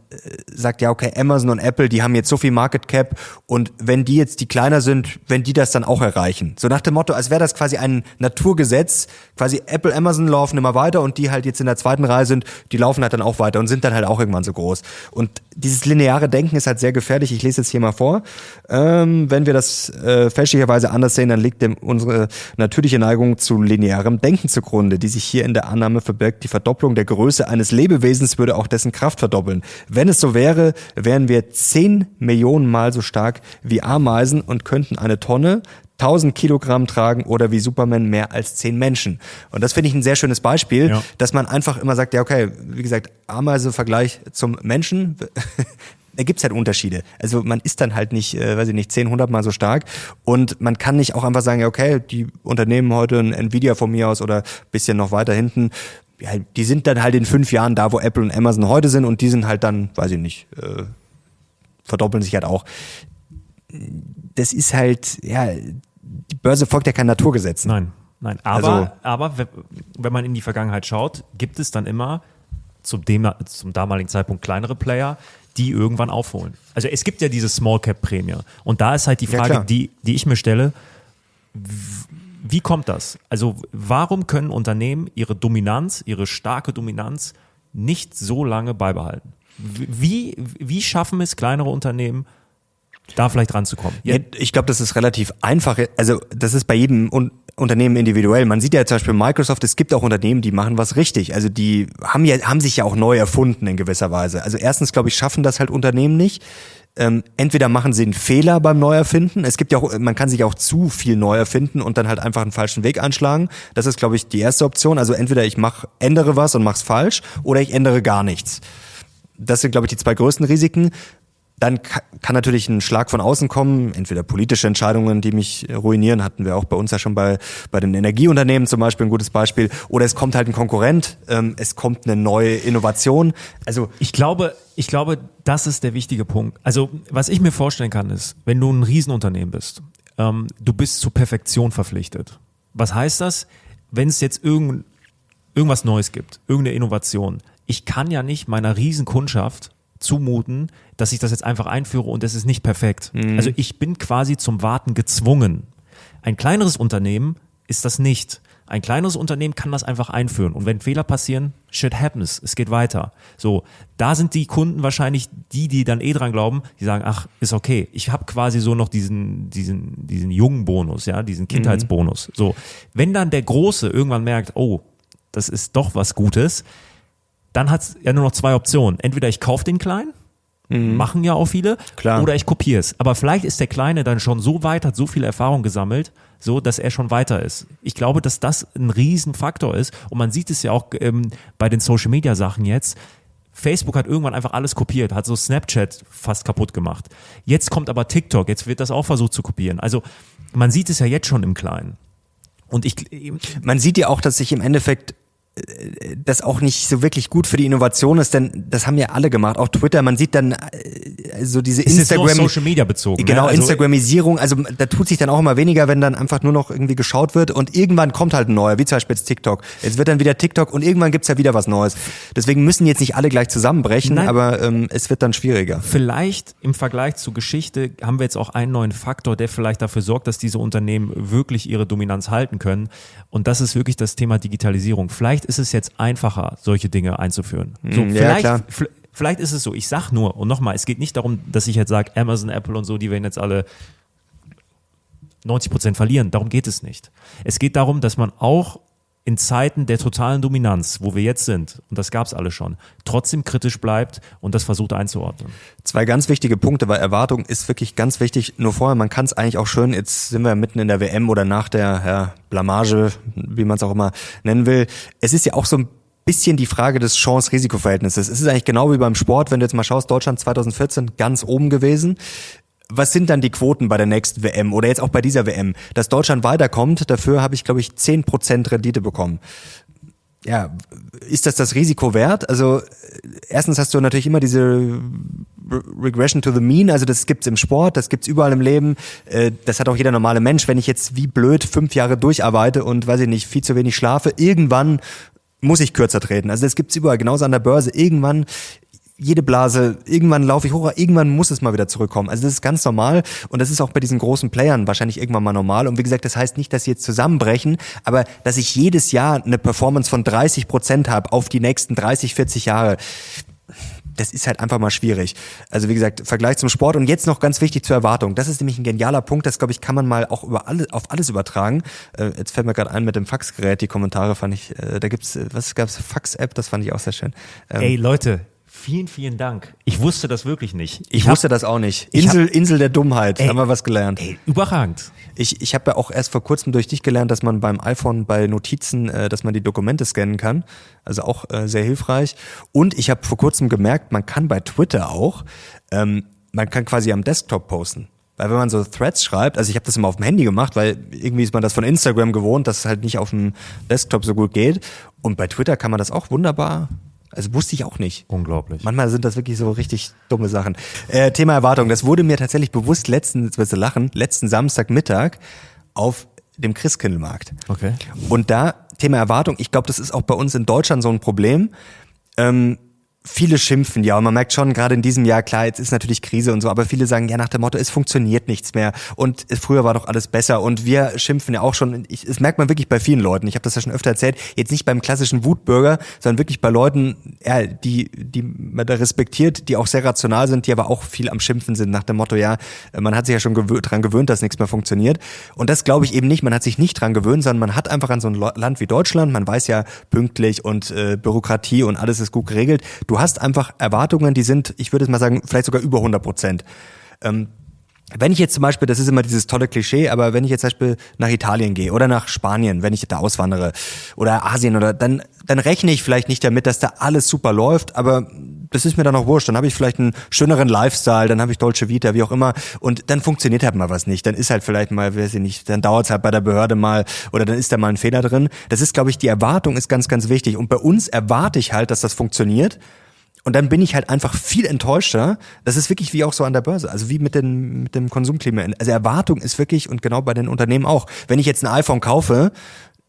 sagt, ja, okay, Amazon und Apple, die haben jetzt so viel Market Cap und wenn die jetzt die kleiner sind, wenn die das dann auch erreichen. So nach dem Motto, als wäre das quasi ein Naturgesetz, quasi Apple, Amazon laufen immer weiter und die halt jetzt in der zweiten Reihe sind, die laufen halt dann auch weiter und sind dann halt auch irgendwann so groß. Und dieses lineare Denken ist halt sehr gefährlich. Ich lese jetzt hier mal vor. Ähm, wenn wir das äh, fälschlicherweise anders sehen, dann liegt dem unsere natürliche Neigung zu linearem Denken zugrunde, die sich hier in der Annahme verbirgt, die Verdopplung der Größe eines Lebewesens würde auch dessen Kraft verdoppeln. Wenn es so wäre, wären wir zehn Millionen Mal so stark wie Ameisen und könnten eine Tonne 1000 Kilogramm tragen oder wie Superman mehr als zehn Menschen. Und das finde ich ein sehr schönes Beispiel, ja. dass man einfach immer sagt, ja okay, wie gesagt, Ameise Vergleich zum Menschen. Da gibt's halt Unterschiede. Also man ist dann halt nicht, äh, weiß ich nicht, 10, 100 Mal so stark und man kann nicht auch einfach sagen, ja okay, die Unternehmen heute ein Nvidia von mir aus oder bisschen noch weiter hinten, ja, die sind dann halt in fünf Jahren da, wo Apple und Amazon heute sind und die sind halt dann, weiß ich nicht, äh, verdoppeln sich halt auch. Das ist halt, ja, die Börse folgt ja kein Naturgesetz.
Nein, nein. Aber, also, aber wenn man in die Vergangenheit schaut, gibt es dann immer zum, dem, zum damaligen Zeitpunkt kleinere Player, die irgendwann aufholen. Also es gibt ja diese Small Cap Prämie. Und da ist halt die Frage, ja, die, die ich mir stelle, wie kommt das? Also warum können Unternehmen ihre Dominanz, ihre starke Dominanz nicht so lange beibehalten? Wie, wie schaffen es kleinere Unternehmen, da vielleicht ranzukommen?
Ja, ich glaube, das ist relativ einfach. Also das ist bei jedem Unternehmen individuell. Man sieht ja zum Beispiel Microsoft, es gibt auch Unternehmen, die machen was richtig. Also die haben ja, haben sich ja auch neu erfunden in gewisser Weise. Also erstens, glaube ich, schaffen das halt Unternehmen nicht. Ähm, entweder machen sie einen Fehler beim Neuerfinden. Es gibt ja auch, man kann sich auch zu viel neu erfinden und dann halt einfach einen falschen Weg einschlagen. Das ist, glaube ich, die erste Option. Also entweder ich mach, ändere was und mach's falsch oder ich ändere gar nichts. Das sind, glaube ich, die zwei größten Risiken. Dann kann natürlich ein Schlag von außen kommen, entweder politische Entscheidungen, die mich ruinieren, hatten wir auch bei uns ja schon bei, bei den Energieunternehmen zum Beispiel ein gutes Beispiel, oder es kommt halt ein Konkurrent, ähm, es kommt eine neue Innovation.
Also ich glaube, ich glaube, das ist der wichtige Punkt. Also was ich mir vorstellen kann, ist, wenn du ein Riesenunternehmen bist, ähm, du bist zur Perfektion verpflichtet. Was heißt das? Wenn es jetzt irgend, irgendwas Neues gibt, irgendeine Innovation, ich kann ja nicht meiner Riesenkundschaft zumuten, dass ich das jetzt einfach einführe und es ist nicht perfekt. Mhm. Also ich bin quasi zum Warten gezwungen. Ein kleineres Unternehmen ist das nicht. Ein kleineres Unternehmen kann das einfach einführen. Und wenn Fehler passieren, shit happens. Es geht weiter. So, da sind die Kunden wahrscheinlich die, die dann eh dran glauben, die sagen, ach, ist okay. Ich habe quasi so noch diesen, diesen, diesen jungen Bonus, ja, diesen Kindheitsbonus. Mhm. So, wenn dann der Große irgendwann merkt, oh, das ist doch was Gutes, dann hat es ja nur noch zwei Optionen. Entweder ich kaufe den Kleinen, mhm. machen ja auch viele,
Klar.
oder ich kopiere es. Aber vielleicht ist der Kleine dann schon so weit, hat so viel Erfahrung gesammelt, so dass er schon weiter ist. Ich glaube, dass das ein Riesenfaktor ist. Und man sieht es ja auch ähm, bei den Social Media Sachen jetzt. Facebook hat irgendwann einfach alles kopiert, hat so Snapchat fast kaputt gemacht. Jetzt kommt aber TikTok, jetzt wird das auch versucht zu kopieren. Also man sieht es ja jetzt schon im Kleinen.
Und ich, man sieht ja auch, dass sich im Endeffekt das auch nicht so wirklich gut für die Innovation ist, denn das haben ja alle gemacht, auch Twitter. Man sieht dann äh, so diese ist Instagram
Social Media bezogen.
Ne? Genau, ne? also Instagramisierung. Also da tut sich dann auch immer weniger, wenn dann einfach nur noch irgendwie geschaut wird und irgendwann kommt halt ein neuer, wie zum Beispiel jetzt TikTok. Jetzt wird dann wieder TikTok und irgendwann gibt's ja wieder was Neues. Deswegen müssen jetzt nicht alle gleich zusammenbrechen, Nein. aber ähm, es wird dann schwieriger.
Vielleicht im Vergleich zur Geschichte haben wir jetzt auch einen neuen Faktor, der vielleicht dafür sorgt, dass diese Unternehmen wirklich ihre Dominanz halten können. Und das ist wirklich das Thema Digitalisierung. Vielleicht ist es jetzt einfacher, solche Dinge einzuführen. So,
hm, ja, vielleicht,
vielleicht ist es so, ich sag nur, und nochmal, es geht nicht darum, dass ich jetzt sage, Amazon, Apple und so, die werden jetzt alle 90 Prozent verlieren. Darum geht es nicht. Es geht darum, dass man auch in Zeiten der totalen Dominanz, wo wir jetzt sind, und das gab es alle schon, trotzdem kritisch bleibt und das versucht einzuordnen.
Zwei ganz wichtige Punkte, weil Erwartung ist wirklich ganz wichtig. Nur vorher, man kann es eigentlich auch schön, jetzt sind wir mitten in der WM oder nach der ja, Blamage, wie man es auch immer nennen will. Es ist ja auch so ein bisschen die Frage des Chance-Risiko-Verhältnisses. Es ist eigentlich genau wie beim Sport, wenn du jetzt mal schaust, Deutschland 2014 ganz oben gewesen was sind dann die Quoten bei der nächsten WM oder jetzt auch bei dieser WM? Dass Deutschland weiterkommt, dafür habe ich, glaube ich, zehn Prozent Rendite bekommen. Ja, ist das das Risiko wert? Also erstens hast du natürlich immer diese Regression to the Mean, also das gibt's im Sport, das gibt's überall im Leben, äh, das hat auch jeder normale Mensch. Wenn ich jetzt wie blöd fünf Jahre durcharbeite und weiß ich nicht, viel zu wenig schlafe, irgendwann muss ich kürzer treten. Also das gibt's überall, genauso an der Börse. Irgendwann jede Blase, irgendwann laufe ich hoch, irgendwann muss es mal wieder zurückkommen. Also das ist ganz normal und das ist auch bei diesen großen Playern wahrscheinlich irgendwann mal normal. Und wie gesagt, das heißt nicht, dass sie jetzt zusammenbrechen, aber dass ich jedes Jahr eine Performance von 30 Prozent habe auf die nächsten 30, 40 Jahre. Das ist halt einfach mal schwierig. Also wie gesagt, Vergleich zum Sport und jetzt noch ganz wichtig zur Erwartung. Das ist nämlich ein genialer Punkt, das glaube ich kann man mal auch über alle, auf alles übertragen. Äh, jetzt fällt mir gerade ein mit dem Faxgerät, die Kommentare fand ich, äh, da gibt's, äh, was gab's, Fax-App, das fand ich auch sehr schön.
Ähm, Ey Leute, Vielen, vielen Dank. Ich wusste das wirklich nicht.
Ich, ich wusste das auch nicht. Insel, hab, Insel der Dummheit, ey, haben wir was gelernt.
Ey, überragend.
Ich, ich habe ja auch erst vor kurzem durch dich gelernt, dass man beim iPhone bei Notizen, äh, dass man die Dokumente scannen kann. Also auch äh, sehr hilfreich. Und ich habe vor kurzem gemerkt, man kann bei Twitter auch, ähm, man kann quasi am Desktop posten. Weil wenn man so Threads schreibt, also ich habe das immer auf dem Handy gemacht, weil irgendwie ist man das von Instagram gewohnt, dass es halt nicht auf dem Desktop so gut geht. Und bei Twitter kann man das auch wunderbar also wusste ich auch nicht.
Unglaublich.
Manchmal sind das wirklich so richtig dumme Sachen. Äh, Thema Erwartung. Das wurde mir tatsächlich bewusst letzten, jetzt wirst du lachen, letzten Samstagmittag auf dem Christkindlmarkt.
Okay.
Und da, Thema Erwartung, ich glaube, das ist auch bei uns in Deutschland so ein Problem. Ähm, viele schimpfen ja und man merkt schon gerade in diesem Jahr klar jetzt ist natürlich Krise und so aber viele sagen ja nach dem Motto es funktioniert nichts mehr und früher war doch alles besser und wir schimpfen ja auch schon. Ich, das merkt man wirklich bei vielen Leuten ich habe das ja schon öfter erzählt jetzt nicht beim klassischen Wutbürger sondern wirklich bei Leuten ja die die man da respektiert die auch sehr rational sind die aber auch viel am Schimpfen sind nach dem Motto ja man hat sich ja schon gewö dran gewöhnt dass nichts mehr funktioniert und das glaube ich eben nicht man hat sich nicht dran gewöhnt sondern man hat einfach an so ein Land wie Deutschland man weiß ja pünktlich und äh, Bürokratie und alles ist gut geregelt du du hast einfach Erwartungen, die sind, ich würde es mal sagen, vielleicht sogar über 100 Prozent. Ähm, wenn ich jetzt zum Beispiel, das ist immer dieses tolle Klischee, aber wenn ich jetzt zum Beispiel nach Italien gehe oder nach Spanien, wenn ich da auswandere oder Asien oder dann, dann rechne ich vielleicht nicht damit, dass da alles super läuft, aber das ist mir dann auch wurscht. Dann habe ich vielleicht einen schöneren Lifestyle, dann habe ich Dolce Vita, wie auch immer. Und dann funktioniert halt mal was nicht. Dann ist halt vielleicht mal, weiß ich nicht, dann dauert es halt bei der Behörde mal oder dann ist da mal ein Fehler drin. Das ist, glaube ich, die Erwartung ist ganz, ganz wichtig. Und bei uns erwarte ich halt, dass das funktioniert. Und dann bin ich halt einfach viel enttäuschter. Das ist wirklich wie auch so an der Börse, also wie mit, den, mit dem Konsumklima. Also Erwartung ist wirklich, und genau bei den Unternehmen auch, wenn ich jetzt ein iPhone kaufe,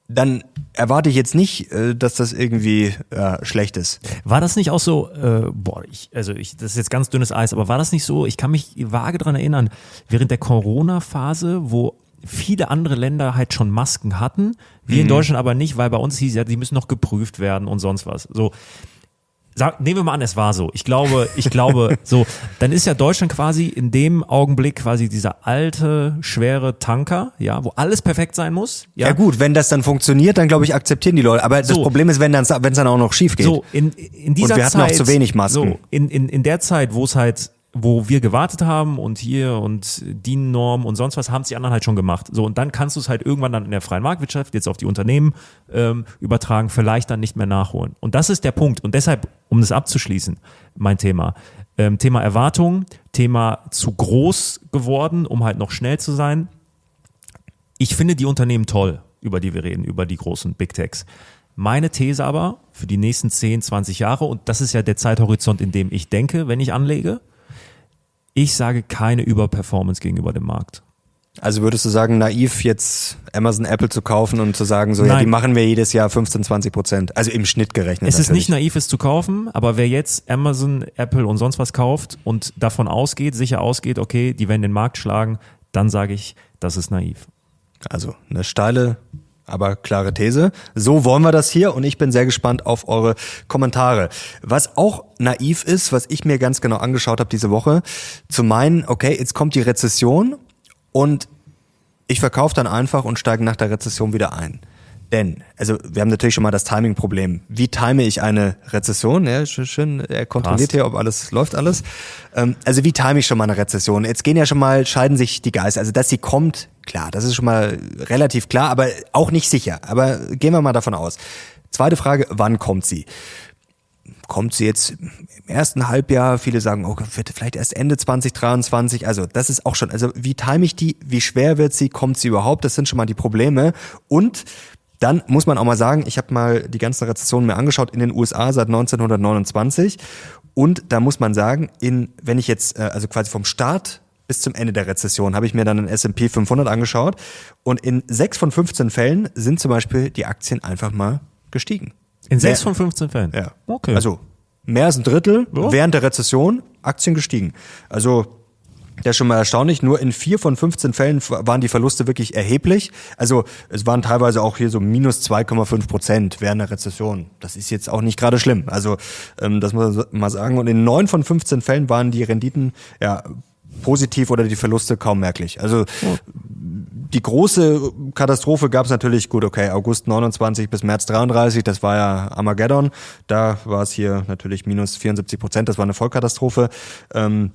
dann erwarte ich jetzt nicht, äh, dass das irgendwie äh, schlecht ist.
War das nicht auch so, äh, boah, ich, also ich, das ist jetzt ganz dünnes Eis, aber war das nicht so, ich kann mich vage dran erinnern, während der Corona-Phase, wo viele andere Länder halt schon Masken hatten, wir mhm. in Deutschland aber nicht, weil bei uns hieß ja, die müssen noch geprüft werden und sonst was. So, Sag, nehmen wir mal an, es war so. Ich glaube, ich glaube, so, dann ist ja Deutschland quasi in dem Augenblick quasi dieser alte, schwere Tanker, ja, wo alles perfekt sein muss.
Ja, ja gut, wenn das dann funktioniert, dann glaube ich, akzeptieren die Leute. Aber so. das Problem ist, wenn dann, wenn es dann auch noch schief geht.
So, in, in dieser
Und wir hatten
Zeit,
auch zu wenig Masken.
So, in, in, in der Zeit, wo es halt wo wir gewartet haben und hier und DIN-Norm und sonst was haben es die anderen halt schon gemacht. So, und dann kannst du es halt irgendwann dann in der freien Marktwirtschaft jetzt auf die Unternehmen ähm, übertragen, vielleicht dann nicht mehr nachholen. Und das ist der Punkt. Und deshalb, um das abzuschließen, mein Thema. Ähm, Thema Erwartung, Thema zu groß geworden, um halt noch schnell zu sein. Ich finde die Unternehmen toll, über die wir reden, über die großen Big Techs. Meine These aber für die nächsten 10, 20 Jahre, und das ist ja der Zeithorizont, in dem ich denke, wenn ich anlege, ich sage keine Überperformance gegenüber dem Markt.
Also würdest du sagen, naiv jetzt Amazon, Apple zu kaufen und zu sagen, so Nein. ja, die machen wir jedes Jahr 15, 20 Prozent, also im Schnitt gerechnet.
Es natürlich. ist nicht naiv, es zu kaufen, aber wer jetzt Amazon, Apple und sonst was kauft und davon ausgeht, sicher ausgeht, okay, die werden den Markt schlagen, dann sage ich, das ist naiv.
Also eine steile aber klare These. So wollen wir das hier und ich bin sehr gespannt auf eure Kommentare. Was auch naiv ist, was ich mir ganz genau angeschaut habe diese Woche, zu meinen, okay, jetzt kommt die Rezession und ich verkaufe dann einfach und steige nach der Rezession wieder ein. Denn, also wir haben natürlich schon mal das Timing-Problem. Wie time ich eine Rezession? Ja, schön, schön er kontrolliert Passt. hier, ob alles läuft alles. Ähm, also wie time ich schon mal eine Rezession? Jetzt gehen ja schon mal, scheiden sich die Geister. Also dass sie kommt, klar, das ist schon mal relativ klar, aber auch nicht sicher. Aber gehen wir mal davon aus. Zweite Frage, wann kommt sie? Kommt sie jetzt im ersten Halbjahr? Viele sagen, oh, wird vielleicht erst Ende 2023. Also das ist auch schon, also wie time ich die? Wie schwer wird sie? Kommt sie überhaupt? Das sind schon mal die Probleme. Und dann muss man auch mal sagen, ich habe mal die ganzen Rezessionen mir angeschaut in den USA seit 1929 und da muss man sagen, in wenn ich jetzt äh, also quasi vom Start bis zum Ende der Rezession habe ich mir dann den S&P 500 angeschaut und in sechs von 15 Fällen sind zum Beispiel die Aktien einfach mal gestiegen.
In sechs von 15 Fällen?
Ja. Okay. Also mehr als ein Drittel ja. während der Rezession Aktien gestiegen. Also ist schon mal erstaunlich. Nur in vier von 15 Fällen waren die Verluste wirklich erheblich. Also es waren teilweise auch hier so minus 2,5 Prozent während der Rezession. Das ist jetzt auch nicht gerade schlimm. Also ähm, das muss man mal sagen. Und in neun von 15 Fällen waren die Renditen ja positiv oder die Verluste kaum merklich. Also ja. die große Katastrophe gab es natürlich, gut, okay, August 29 bis März 33, das war ja Armageddon. Da war es hier natürlich minus 74 Prozent, das war eine Vollkatastrophe. Ähm,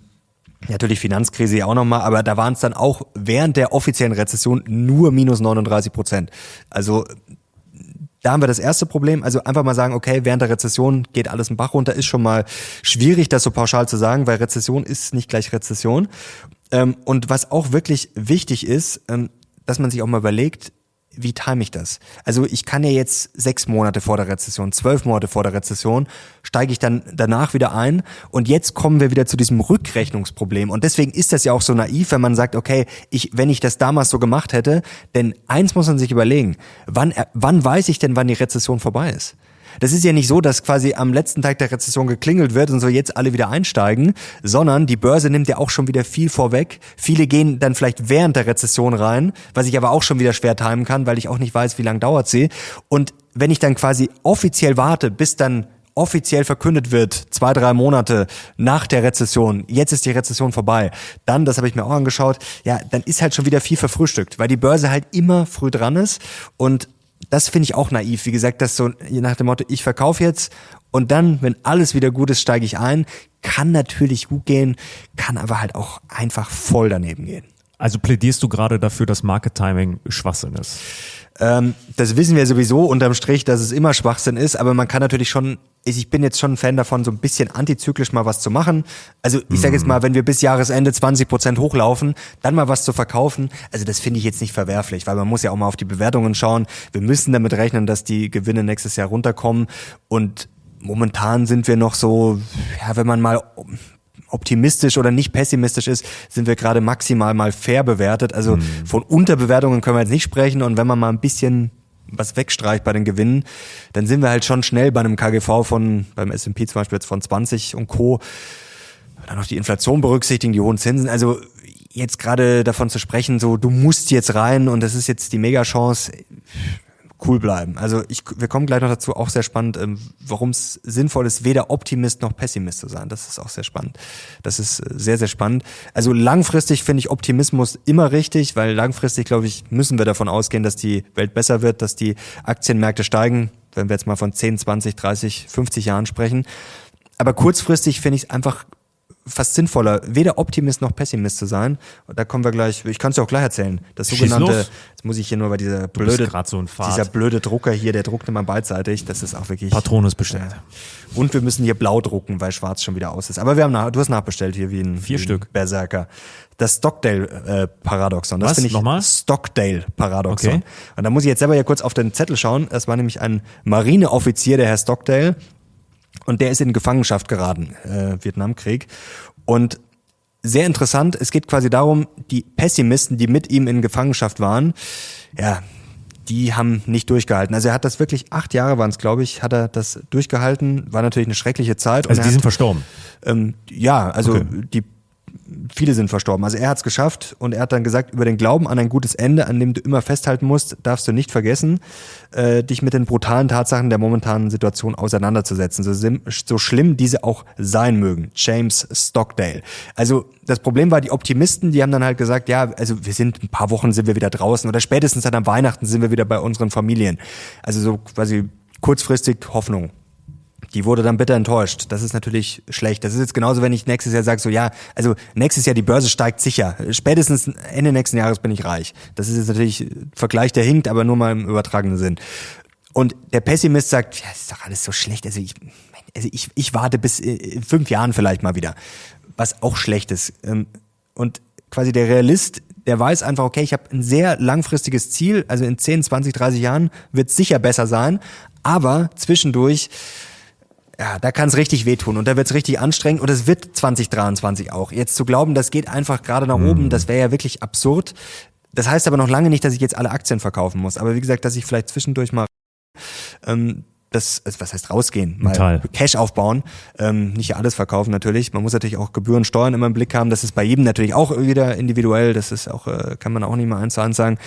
Natürlich Finanzkrise ja auch nochmal, aber da waren es dann auch während der offiziellen Rezession nur minus 39 Prozent. Also da haben wir das erste Problem. Also einfach mal sagen, okay, während der Rezession geht alles im Bach runter, ist schon mal schwierig, das so pauschal zu sagen, weil Rezession ist nicht gleich Rezession. Ähm, und was auch wirklich wichtig ist, ähm, dass man sich auch mal überlegt, wie time ich das? Also ich kann ja jetzt sechs Monate vor der Rezession, zwölf Monate vor der Rezession, steige ich dann danach wieder ein und jetzt kommen wir wieder zu diesem Rückrechnungsproblem und deswegen ist das ja auch so naiv, wenn man sagt, okay, ich, wenn ich das damals so gemacht hätte, denn eins muss man sich überlegen, wann, wann weiß ich denn, wann die Rezession vorbei ist? Das ist ja nicht so, dass quasi am letzten Tag der Rezession geklingelt wird und so jetzt alle wieder einsteigen, sondern die Börse nimmt ja auch schon wieder viel vorweg. Viele gehen dann vielleicht während der Rezession rein, was ich aber auch schon wieder schwer timen kann, weil ich auch nicht weiß, wie lange dauert sie. Und wenn ich dann quasi offiziell warte, bis dann offiziell verkündet wird, zwei, drei Monate nach der Rezession, jetzt ist die Rezession vorbei, dann, das habe ich mir auch angeschaut, ja, dann ist halt schon wieder viel verfrühstückt, weil die Börse halt immer früh dran ist und das finde ich auch naiv. Wie gesagt, das so nach dem Motto, ich verkaufe jetzt und dann, wenn alles wieder gut ist, steige ich ein. Kann natürlich gut gehen, kann aber halt auch einfach voll daneben gehen.
Also plädierst du gerade dafür, dass Market Timing Schwachsinn ist?
Ähm, das wissen wir sowieso unterm Strich, dass es immer Schwachsinn ist, aber man kann natürlich schon, ich bin jetzt schon ein Fan davon, so ein bisschen antizyklisch mal was zu machen. Also ich sage jetzt mal, wenn wir bis Jahresende 20 Prozent hochlaufen, dann mal was zu verkaufen, also das finde ich jetzt nicht verwerflich, weil man muss ja auch mal auf die Bewertungen schauen. Wir müssen damit rechnen, dass die Gewinne nächstes Jahr runterkommen und momentan sind wir noch so, ja, wenn man mal optimistisch oder nicht pessimistisch ist, sind wir gerade maximal mal fair bewertet. Also mhm. von Unterbewertungen können wir jetzt nicht sprechen. Und wenn man mal ein bisschen was wegstreicht bei den Gewinnen, dann sind wir halt schon schnell bei einem KGV von, beim S&P zum Beispiel jetzt von 20 und Co. Dann noch die Inflation berücksichtigen, die hohen Zinsen. Also jetzt gerade davon zu sprechen, so du musst jetzt rein und das ist jetzt die Mega-Chance, cool bleiben. Also ich, wir kommen gleich noch dazu, auch sehr spannend, ähm, warum es sinnvoll ist, weder Optimist noch Pessimist zu sein. Das ist auch sehr spannend. Das ist äh, sehr, sehr spannend. Also langfristig finde ich Optimismus immer richtig, weil langfristig, glaube ich, müssen wir davon ausgehen, dass die Welt besser wird, dass die Aktienmärkte steigen, wenn wir jetzt mal von 10, 20, 30, 50 Jahren sprechen. Aber kurzfristig finde ich es einfach fast sinnvoller, weder Optimist noch Pessimist zu sein. Da kommen wir gleich, ich kann es ja auch gleich erzählen. Das sogenannte, jetzt muss ich hier nur bei dieser blöde,
so
dieser blöde Drucker hier, der druckt immer beidseitig. Das ist auch wirklich.
Patronus bestellt.
Und wir müssen hier blau drucken, weil schwarz schon wieder aus ist. Aber wir haben nach, du hast nachbestellt hier wie ein,
Vier
wie ein
Stück.
Berserker. Das Stockdale-Paradoxon. das
Was?
finde ich
Nochmal?
Stockdale-Paradoxon.
Okay.
Und da muss ich jetzt selber hier kurz auf den Zettel schauen. Das war nämlich ein Marineoffizier, der Herr Stockdale. Und der ist in Gefangenschaft geraten, äh, Vietnamkrieg. Und sehr interessant, es geht quasi darum, die Pessimisten, die mit ihm in Gefangenschaft waren, ja, die haben nicht durchgehalten. Also er hat das wirklich, acht Jahre waren es, glaube ich, hat er das durchgehalten. War natürlich eine schreckliche Zeit.
Also die
hat-
sind verstorben.
ähm, ja, also
Okay.
die viele sind verstorben. Also er hat es geschafft und er hat dann gesagt, über den Glauben an ein gutes Ende, an dem du immer festhalten musst, darfst du nicht vergessen, äh, dich mit den brutalen Tatsachen der momentanen Situation auseinanderzusetzen, so, so schlimm diese auch sein mögen. James Stockdale. Also das Problem war, die Optimisten, die haben dann halt gesagt, ja, also wir sind ein paar Wochen sind wir wieder draußen oder spätestens dann am Weihnachten sind wir wieder bei unseren Familien. Also so quasi kurzfristig Hoffnung die wurde dann bitter enttäuscht. Das ist natürlich schlecht. Das ist jetzt genauso, wenn ich nächstes Jahr sage, so ja, also nächstes Jahr die Börse steigt sicher. Spätestens Ende nächsten Jahres bin ich reich. Das ist jetzt natürlich Vergleich, der hinkt, aber nur mal im übertragenen Sinn. Und der Pessimist sagt, ja, ist doch alles so schlecht. Also ich, also ich, ich warte bis äh, in fünf Jahren vielleicht mal wieder. Was auch schlecht ist. Ähm, Und quasi der Realist, der weiß einfach, okay, ich habe ein sehr langfristiges Ziel, also in 10, 20, 30 Jahren wird sicher besser sein, aber zwischendurch ja, da kann es richtig wehtun und da wird es richtig anstrengend und es wird 2023 auch. Jetzt zu glauben, das geht einfach gerade nach oben, das wäre ja wirklich absurd. Das heißt aber noch lange nicht, dass ich jetzt alle Aktien verkaufen muss. Aber wie gesagt, dass ich vielleicht zwischendurch mal ähm, das, also was heißt rausgehen, mal
Teil.
Cash aufbauen, ähm, nicht alles verkaufen natürlich. Man muss natürlich auch Gebühren, Steuern immer im Blick haben. Das ist bei jedem natürlich auch wieder individuell. Das ist auch, äh, kann man auch nicht mal eins zu eins sagen.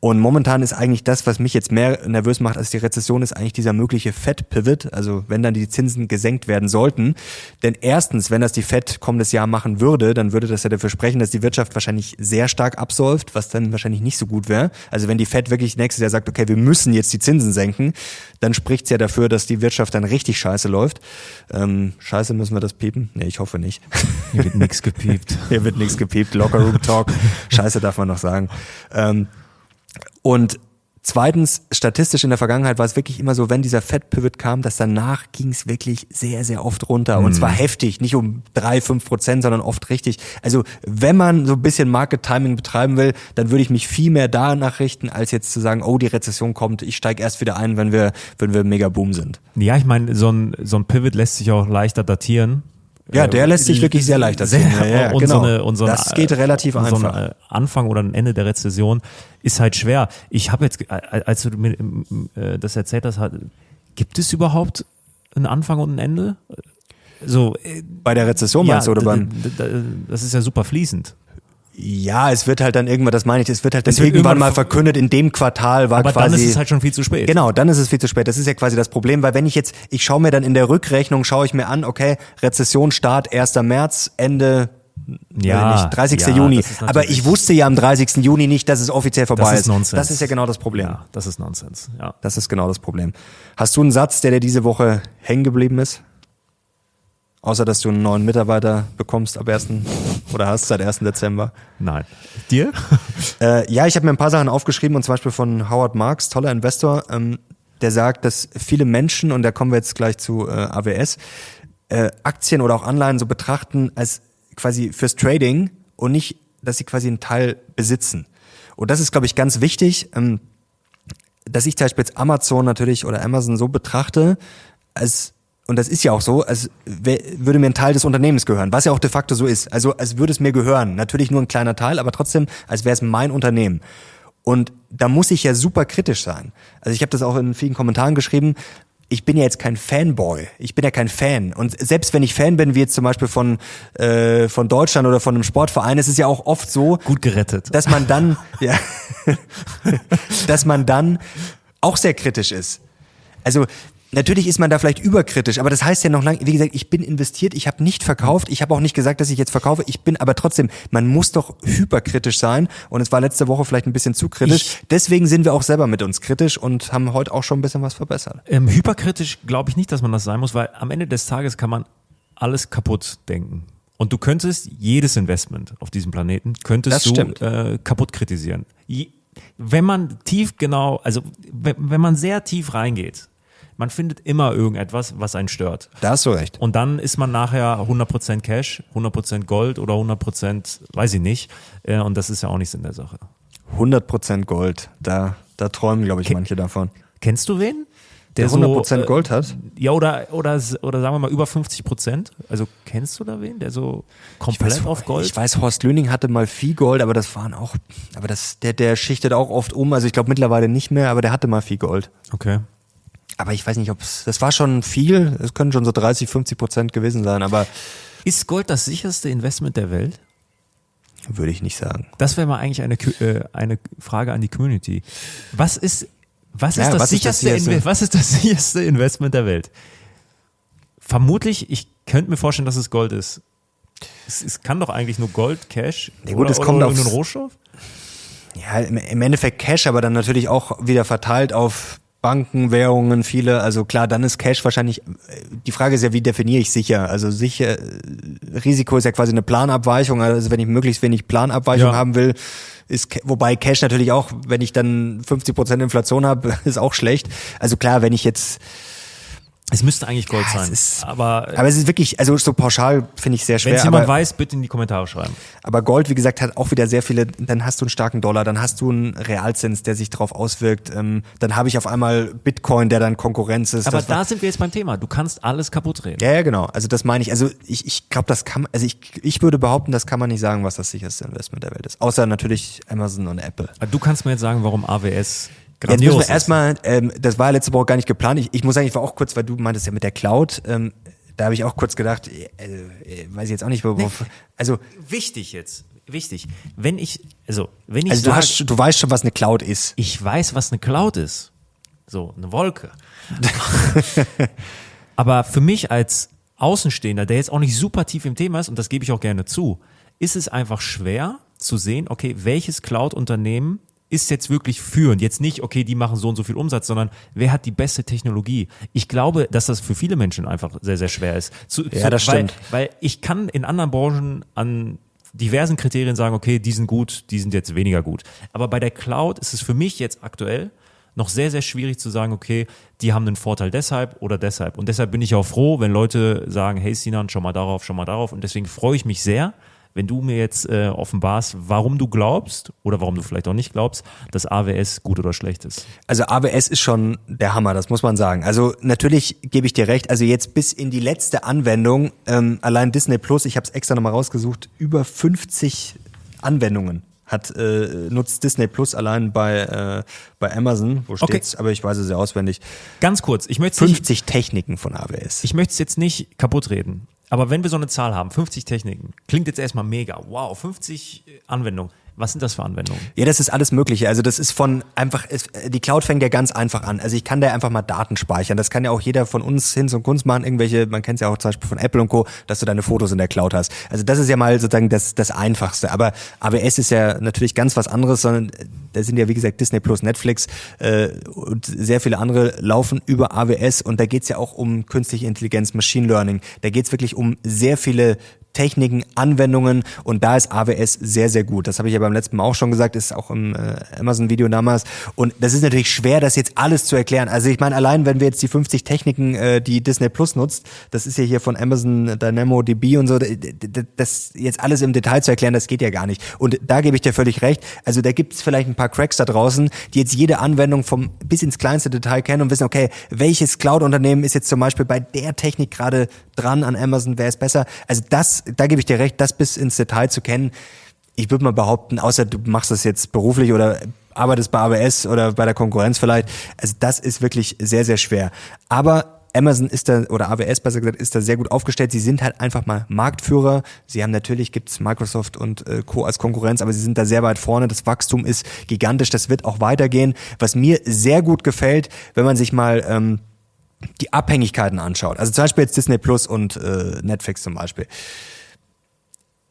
Und momentan ist eigentlich das, was mich jetzt mehr nervös macht als die Rezession, ist eigentlich dieser mögliche Fed-Pivot. Also wenn dann die Zinsen gesenkt werden sollten. Denn erstens, wenn das die Fed kommendes Jahr machen würde, dann würde das ja dafür sprechen, dass die Wirtschaft wahrscheinlich sehr stark absäuft, was dann wahrscheinlich nicht so gut wäre. Also wenn die Fed wirklich nächstes Jahr sagt, okay, wir müssen jetzt die Zinsen senken, dann spricht's ja dafür, dass die Wirtschaft dann richtig scheiße läuft. Ähm, scheiße, müssen wir das piepen? Nee, ich hoffe nicht.
Hier wird nichts gepiept.
Hier wird nichts gepiept, Locker Room Talk. Scheiße darf man noch sagen. Ähm, und zweitens, statistisch in der Vergangenheit war es wirklich immer so, wenn dieser Fed-Pivot kam, dass danach ging es wirklich sehr, sehr oft runter. Und zwar heftig, nicht um drei, fünf Prozent, sondern oft richtig. Also wenn man so ein bisschen Market Timing betreiben will, dann würde ich mich viel mehr danach richten, als jetzt zu sagen, oh, die Rezession kommt, ich steige erst wieder ein, wenn wir, wenn wir mega boom sind.
Ja, ich meine, so ein, so ein Pivot lässt sich auch leichter datieren.
Ja, der lässt sich wirklich sehr leicht datieren.
Sehr,
Ja, ja,
und
genau.
so eine, und so
Das
ein,
geht relativ
so
einfach.
ein Anfang oder ein Ende der Rezession ist halt schwer. Ich habe jetzt, als du mir äh, das erzählt hast, hat- Gibt es überhaupt einen Anfang und ein Ende? So, äh,
Bei der Rezession meinst du, oder beim?
das ist ja super fließend.
Ja, es wird halt dann irgendwann, das meine ich, es wird halt dann
wird
irgendwann
irgendwann
mal
ver-
verkündet, in dem Quartal war
Aber
quasi.
dann ist es halt schon viel zu spät.
Genau, dann ist es viel zu spät. Das ist ja quasi das Problem, weil wenn ich jetzt, ich schaue mir dann in der Rückrechnung, schaue ich mir an, okay, Rezessionsstart 1. März, Ende
Ja,
nicht, 30.
ja,
Juni. Aber ich wusste ja am 30. Juni nicht, dass es offiziell vorbei
Das ist
ist.
Nonsens.
Das ist ja genau das Problem.
Ja, das ist Nonsens. Ja.
Das ist genau das Problem. Hast du einen Satz, der dir diese Woche hängen geblieben ist? Außer, dass du einen neuen Mitarbeiter bekommst ab 1. oder hast seit 1. Dezember.
Nein. Dir?
Äh, ja, ich habe mir ein paar Sachen aufgeschrieben und zum Beispiel von Howard Marks, toller Investor, ähm, der sagt, dass viele Menschen, und da kommen wir jetzt gleich zu äh, AWS, äh, Aktien oder auch Anleihen so betrachten als quasi fürs Trading und nicht, dass sie quasi einen Teil besitzen. Und das ist, glaube ich, ganz wichtig, ähm, dass ich zum Beispiel jetzt Amazon natürlich oder Amazon so betrachte, als und das ist ja auch so, als würde mir ein Teil des Unternehmens gehören, was ja auch de facto so ist. Also als würde es mir gehören. Natürlich nur ein kleiner Teil, aber trotzdem, als wäre es mein Unternehmen. Und da muss ich ja super kritisch sein. Also ich habe das auch in vielen Kommentaren geschrieben. Ich bin ja jetzt kein Fanboy. Ich bin ja kein Fan. Und selbst wenn ich Fan bin, wie jetzt zum Beispiel von, äh, von Deutschland oder von einem Sportverein, ist es ja auch oft so,
Gut gerettet.
dass man dann, ja, dass man dann auch sehr kritisch ist. Also natürlich ist man da vielleicht überkritisch, aber das heißt ja noch lange, wie gesagt, ich bin investiert, ich habe nicht verkauft, ich habe auch nicht gesagt, dass ich jetzt verkaufe, ich bin aber trotzdem, man muss doch hyperkritisch sein und es war letzte Woche vielleicht ein bisschen zu kritisch.
Ich-
Deswegen sind wir auch selber mit uns kritisch und haben heute auch schon ein bisschen was verbessert.
Ähm, hyperkritisch glaube ich nicht, dass man das sein muss, weil am Ende des Tages kann man alles kaputt denken. Und du könntest jedes Investment auf diesem Planeten, könntest
Das
du äh, kaputt kritisieren. Je, wenn man tief genau, also wenn, wenn man sehr tief reingeht, man findet immer irgendetwas, was einen stört.
Da hast du recht.
Und dann ist man nachher 100% Cash, 100% Gold oder 100% weiß ich nicht. Äh, und das ist ja auch nichts in der Sache.
100% Gold, da, da träumen, glaube ich, manche davon.
Kennst du wen?
Der
so,
100%
äh,
Gold hat?
Ja, oder, oder, oder sagen wir mal über 50 Prozent. Also kennst du da wen, der so komplett auf Gold?
Ich weiß, Horst Löning hatte mal Viehgold, aber das waren auch, aber das, der, der schichtet auch oft um. Also ich glaube mittlerweile nicht mehr, aber der hatte mal Viehgold.
okay.
Aber ich weiß nicht, ob es, das war schon viel. Es können schon so 30, 50 Prozent gewesen sein, aber
Ist Gold das sicherste Investment der Welt?
würde ich nicht sagen.
Das wäre mal eigentlich eine, äh, eine Frage an die Community. Was ist, was ist,
Ja,
das,
was ist das
sicherste
sicherste?
Inve- was ist das sicherste Investment der Welt? Vermutlich, ich könnte mir vorstellen, dass es Gold ist. Es, es kann doch eigentlich nur Gold, Cash
Ja, gut,
oder,
es kommt
oder irgendein Rohstoff?
Ja, im Endeffekt Cash, aber dann natürlich auch wieder verteilt auf Banken, Währungen, viele. Also klar, dann ist Cash wahrscheinlich, äh, die Frage ist ja, wie definiere ich sicher? Also sicher, äh, Risiko ist ja quasi eine Planabweichung. Also wenn ich möglichst wenig Planabweichung
Ja.
haben will, ist, wobei Cash natürlich auch, wenn ich dann 50 Prozent Inflation habe, ist auch schlecht. Also klar, wenn ich jetzt,
Es müsste eigentlich Gold
Ja,
sein.
ist-
aber
aber es ist wirklich, also so pauschal finde ich sehr
wenn
schwer.
es jemand
aber,
weiß, bitte in die Kommentare schreiben.
aber Gold, wie gesagt, hat auch wieder sehr viele, dann hast du einen starken Dollar, dann hast du einen Realzins, der sich darauf auswirkt, ähm, dann habe ich auf einmal Bitcoin, der dann Konkurrenz ist.
Aber
Das war-
da sind wir jetzt beim Thema. Du kannst alles kaputt reden.
ja, ja, genau. Also das meine ich. Also ich, ich glaube, das kann, also ich, ich würde behaupten, das kann man nicht sagen, was das sicherste Investment der Welt ist. Außer natürlich Amazon und Apple.
Du kannst mir jetzt sagen, warum AWS
Jetzt müssen
grandios
wir erstmal, ähm, das war letzte Woche gar nicht geplant. Ich, ich muss sagen, ich war auch kurz, weil du meintest ja mit der Cloud, ähm, da habe ich auch kurz gedacht, äh, äh, weiß ich jetzt auch nicht, worauf. Also,
Wichtig jetzt. Wichtig. Wenn ich, also, wenn ich
also du,
sage,
hast, du weißt schon, was eine Cloud ist.
ich weiß, was eine Cloud ist. So, eine Wolke. Aber für mich als Außenstehender, der jetzt auch nicht super tief im Thema ist, und das gebe ich auch gerne zu, ist es einfach schwer zu sehen, okay, welches Cloud-Unternehmen ist jetzt wirklich führend. Jetzt nicht, okay, die machen so und so viel Umsatz, sondern wer hat die beste Technologie? Ich glaube, dass das für viele Menschen einfach sehr, sehr schwer ist. Zu,
Ja, das
weil,
stimmt.
Weil ich kann in anderen Branchen an diversen Kriterien sagen, okay, die sind gut, die sind jetzt weniger gut. Aber bei der Cloud ist es für mich jetzt aktuell noch sehr, sehr schwierig zu sagen, okay, die haben einen Vorteil deshalb oder deshalb. Und deshalb bin ich auch froh, wenn Leute sagen, hey Sinan, schau mal darauf, schau mal darauf. Und deswegen freue ich mich sehr, wenn du mir jetzt äh, offenbarst, warum du glaubst oder warum du vielleicht auch nicht glaubst, dass AWS gut oder schlecht ist.
Also AWS ist schon der Hammer, das muss man sagen. Also natürlich gebe ich dir recht. Also jetzt bis in die letzte Anwendung, ähm, allein Disney Plus, ich habe es extra nochmal rausgesucht, über 50 Anwendungen hat äh, nutzt Disney Plus allein bei äh, bei Amazon, wo steht's, okay. aber ich weiß es ja auswendig.
Ganz kurz, ich möchte
50 nicht, Techniken von AWS.
Ich möchte es jetzt nicht kaputt reden, aber wenn wir so eine Zahl haben, 50 Techniken, klingt jetzt erstmal mega. Wow, 50 Anwendungen. Was sind das für Anwendungen?
Ja, das ist alles Mögliche. Also das ist von einfach, die Cloud fängt ja ganz einfach an. Also ich kann da einfach mal Daten speichern. Das kann ja auch jeder von uns hin zum Kunst machen. Irgendwelche, man kennt es ja auch zum Beispiel von Apple und Co., dass du deine Fotos in der Cloud hast. Also das ist ja mal sozusagen das, das Einfachste. Aber AWS ist ja natürlich ganz was anderes, sondern da sind ja wie gesagt Disney Plus, Netflix äh, und sehr viele andere laufen über AWS und da geht's ja auch um künstliche Intelligenz, Machine Learning. Da geht's wirklich um sehr viele Techniken, Anwendungen und da ist AWS sehr, sehr gut. Das habe ich ja beim letzten Mal auch schon gesagt, ist auch im äh, Amazon-Video damals. Und das ist natürlich schwer, das jetzt alles zu erklären. Also ich meine, allein wenn wir jetzt die 50 Techniken, äh, die Disney Plus nutzt, das ist ja hier von Amazon Dynamo DB und so, das jetzt alles im Detail zu erklären, das geht ja gar nicht. Und da gebe ich dir völlig recht. Also da gibt es vielleicht ein paar Cracks da draußen, die jetzt jede Anwendung vom bis ins kleinste Detail kennen und wissen, okay, welches Cloud-Unternehmen ist jetzt zum Beispiel bei der Technik gerade dran an Amazon, wer ist besser? Also das da gebe ich dir recht, das bis ins Detail zu kennen. Ich würde mal behaupten, außer du machst das jetzt beruflich oder arbeitest bei AWS oder bei der Konkurrenz vielleicht. Also das ist wirklich sehr, sehr schwer. Aber Amazon ist da, oder AWS besser gesagt, ist da sehr gut aufgestellt. Sie sind halt einfach mal Marktführer. Sie haben natürlich, gibt's Microsoft und äh, Co. als Konkurrenz, aber sie sind da sehr weit vorne. Das Wachstum ist gigantisch, das wird auch weitergehen. Was mir sehr gut gefällt, wenn man sich mal ähm, die Abhängigkeiten anschaut. Also zum Beispiel jetzt Disney Plus und äh, Netflix zum Beispiel.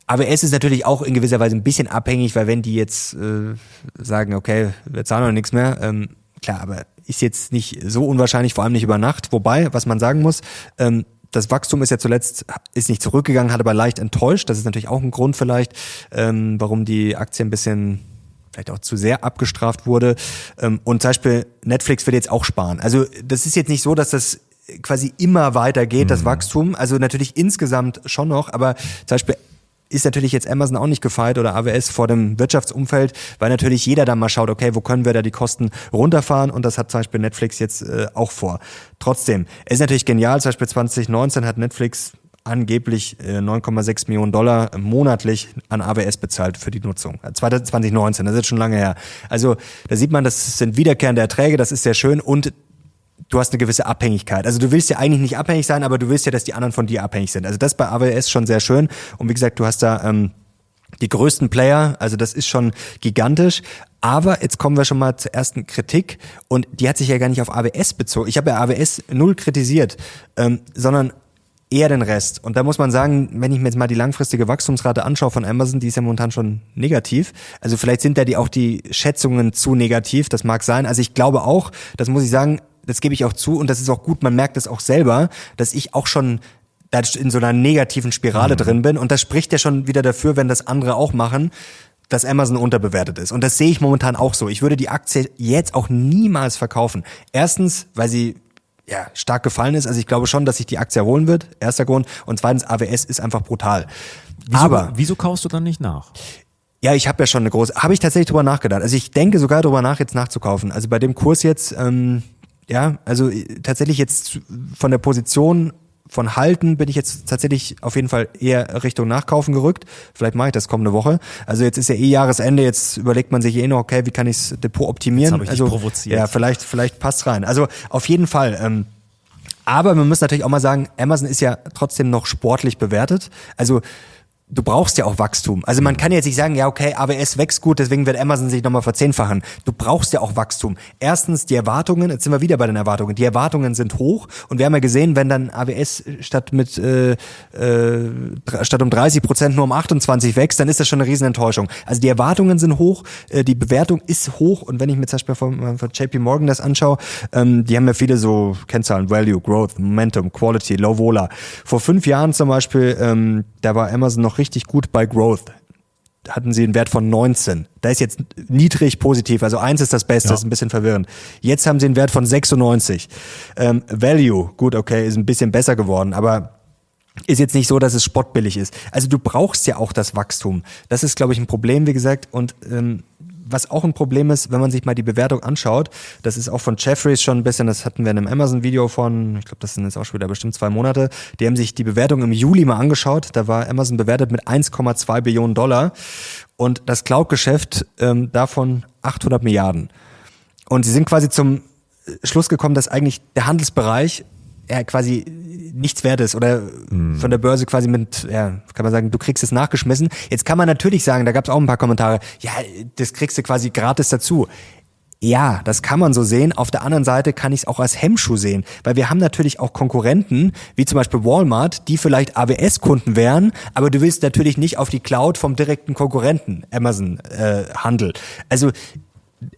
AWS ist natürlich auch in gewisser Weise ein bisschen abhängig, weil wenn die jetzt äh, sagen, okay, wir zahlen noch nichts mehr, ähm, klar, aber ist jetzt nicht so unwahrscheinlich, vor allem nicht über Nacht. Wobei, was man sagen muss, ähm, das Wachstum ist ja zuletzt ist nicht zurückgegangen, hat aber leicht enttäuscht. Das ist natürlich auch ein Grund vielleicht, ähm, warum die Aktie ein bisschen vielleicht auch zu sehr abgestraft wurde. Ähm, und zum Beispiel Netflix wird jetzt auch sparen. Also das ist jetzt nicht so, dass das quasi immer weitergeht, mhm. das Wachstum. Also natürlich insgesamt schon noch, aber zum Beispiel ist natürlich jetzt Amazon auch nicht gefeit oder AWS vor dem Wirtschaftsumfeld, weil natürlich jeder dann mal schaut, okay, wo können wir da die Kosten runterfahren und das hat zum Beispiel Netflix jetzt äh, auch vor. Trotzdem, es ist natürlich genial, zum Beispiel 2019 hat Netflix angeblich 9,6 äh, Millionen Dollar monatlich an AWS bezahlt für die Nutzung. 2019, das ist jetzt schon lange her. Also da sieht man, das sind wiederkehrende Erträge, das ist sehr schön und du hast eine gewisse Abhängigkeit. Also du willst ja eigentlich nicht abhängig sein, aber du willst ja, dass die anderen von dir abhängig sind. Also das bei AWS schon sehr schön. Und wie gesagt, du hast da ähm, die größten Player, also das ist schon gigantisch. Aber jetzt kommen wir schon mal zur ersten Kritik und die hat sich ja gar nicht auf AWS bezogen. Ich habe ja AWS null kritisiert, ähm, sondern eher den Rest. Und da muss man sagen, wenn ich mir jetzt mal die langfristige Wachstumsrate anschaue von Amazon, die ist ja momentan schon negativ. Also vielleicht sind da die auch die Schätzungen zu negativ, das mag sein. Also ich glaube auch, das muss ich sagen, das gebe ich auch zu und das ist auch gut, man merkt es auch selber, dass ich auch schon da in so einer negativen Spirale mhm. drin bin und das spricht ja schon wieder dafür, wenn das andere auch machen, dass Amazon unterbewertet ist. Und das sehe ich momentan auch so. Ich würde die Aktie jetzt auch niemals verkaufen. Erstens, weil sie ja, stark gefallen ist. Also ich glaube schon, dass sich die Aktie erholen wird. Erster Grund. Und zweitens, AWS ist einfach brutal.
Wieso, Aber wieso kaufst du dann nicht nach?
Ja, ich habe ja schon eine große. Habe ich tatsächlich drüber nachgedacht. Also ich denke sogar drüber nach, jetzt nachzukaufen. Also bei dem Kurs jetzt, ähm, ja, also äh, tatsächlich jetzt von der Position von Halten bin ich jetzt tatsächlich auf jeden Fall eher Richtung Nachkaufen gerückt. Vielleicht mache ich das kommende Woche. Also jetzt ist ja eh Jahresende, jetzt überlegt man sich eh noch, okay, wie kann ich das Depot optimieren?
Jetzt ich
also
provoziert.
ja, vielleicht vielleicht passt rein. Also auf jeden Fall. Ähm, aber man muss natürlich auch mal sagen, Amazon ist ja trotzdem noch sportlich bewertet. Also du brauchst ja auch Wachstum. Also man kann jetzt nicht sagen, ja, okay, AWS wächst gut, deswegen wird Amazon sich nochmal verzehnfachen. Du brauchst ja auch Wachstum. Erstens die Erwartungen, jetzt sind wir wieder bei den Erwartungen. Die Erwartungen sind hoch und wir haben ja gesehen, wenn dann AWS statt mit äh, äh, statt um 30 Prozent nur um 28 wächst, dann ist das schon eine Riesenenttäuschung. Also die Erwartungen sind hoch, äh, die Bewertung ist hoch und wenn ich mir zum Beispiel von, von JP Morgan das anschaue, ähm, die haben ja viele so Kennzahlen, Value, Growth, Momentum, Quality, Low Vola. Vor fünf Jahren zum Beispiel, ähm, da war Amazon noch richtig gut bei Growth. Hatten sie einen Wert von 19. Da ist jetzt niedrig positiv. Also eins ist das Beste, ja. ist ein bisschen verwirrend. Jetzt haben sie einen Wert von 96. Ähm, Value, gut, okay, ist ein bisschen besser geworden, aber ist jetzt nicht so, dass es spottbillig ist. Also du brauchst ja auch das Wachstum. Das ist, glaube ich, ein Problem, wie gesagt. Und ähm, was auch ein Problem ist, wenn man sich mal die Bewertung anschaut, das ist auch von Jeffries schon ein bisschen, das hatten wir in einem Amazon-Video von, ich glaube, das sind jetzt auch schon wieder bestimmt zwei Monate, die haben sich die Bewertung im Juli mal angeschaut, da war Amazon bewertet mit 1,2 Billionen Dollar und das Cloud-Geschäft ähm, davon 800 Milliarden. Und sie sind quasi zum Schluss gekommen, dass eigentlich der Handelsbereich ja, quasi nichts wert ist oder mhm. von der Börse quasi mit, ja, kann man sagen, du kriegst es nachgeschmissen. Jetzt kann man natürlich sagen, da gab es auch ein paar Kommentare, ja, das kriegst du quasi gratis dazu. Ja, das kann man so sehen. Auf der anderen Seite kann ich es auch als Hemmschuh sehen, weil wir haben natürlich auch Konkurrenten, wie zum Beispiel Walmart, die vielleicht AWS-Kunden wären, aber du willst natürlich nicht auf die Cloud vom direkten Konkurrenten Amazon äh, Handel. Also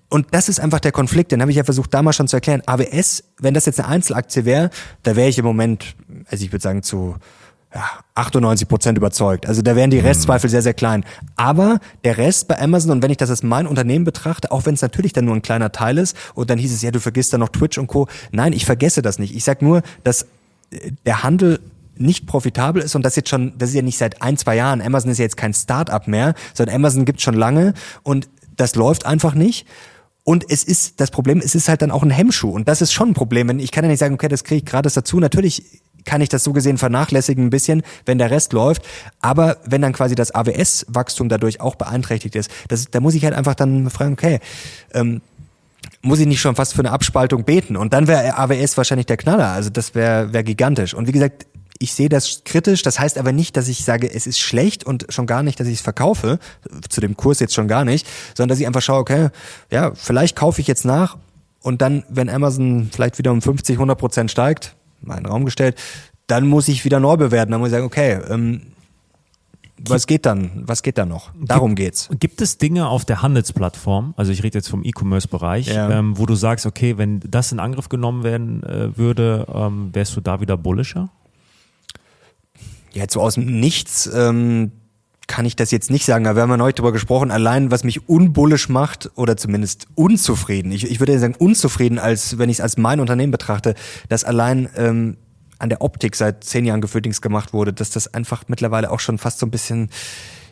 und das ist einfach der Konflikt, den habe ich ja versucht damals schon zu erklären. AWS, wenn das jetzt eine Einzelaktie wäre, da wäre ich im Moment, also ich würde sagen zu ja, 98 Prozent überzeugt. Also da wären die mhm. Restzweifel sehr, sehr klein. Aber der Rest bei Amazon, und wenn ich das als mein Unternehmen betrachte, auch wenn es natürlich dann nur ein kleiner Teil ist, und dann hieß es, ja, du vergisst dann noch Twitch und Co. Nein, ich vergesse das nicht. Ich sag nur, dass äh, der Handel nicht profitabel ist und das jetzt schon, das ist ja nicht seit ein, zwei Jahren. Amazon ist ja jetzt kein Start-up mehr, sondern Amazon gibt schon lange und das läuft einfach nicht. Und es ist, das Problem, es ist halt dann auch ein Hemmschuh. Und das ist schon ein Problem. Ich kann ja nicht sagen, okay, das kriege ich gratis dazu. Natürlich kann ich das so gesehen vernachlässigen ein bisschen, wenn der Rest läuft. Aber wenn dann quasi das AWS-Wachstum dadurch auch beeinträchtigt ist, das, da muss ich halt einfach dann fragen, okay, ähm, muss ich nicht schon fast für eine Abspaltung beten? Und dann wäre AWS wahrscheinlich der Knaller. Also das wäre wär gigantisch. Und wie gesagt, ich sehe das kritisch. Das heißt aber nicht, dass ich sage, es ist schlecht und schon gar nicht, dass ich es verkaufe. Zu dem Kurs jetzt schon gar nicht, sondern dass ich einfach schaue, okay, ja, vielleicht kaufe ich jetzt nach und dann, wenn Amazon vielleicht wieder um 50, 100 Prozent steigt, mal in den Raum gestellt, dann muss ich wieder neu bewerten. Dann muss ich sagen, okay, ähm, was geht dann? Was geht da noch? Darum geht's.
Gibt es Dinge auf der Handelsplattform, also ich rede jetzt vom E-Commerce-Bereich, ja. ähm, wo du sagst, okay, wenn das in Angriff genommen werden äh, würde, ähm, wärst du da wieder bullischer?
Ja, so aus dem Nichts ähm, kann ich das jetzt nicht sagen, aber wir haben ja neulich darüber gesprochen, allein was mich unbullisch macht oder zumindest unzufrieden, ich, ich würde sagen unzufrieden, als wenn ich es als mein Unternehmen betrachte, dass allein ähm, an der Optik seit zehn Jahren gefühlt gemacht wurde, dass das einfach mittlerweile auch schon fast so ein bisschen,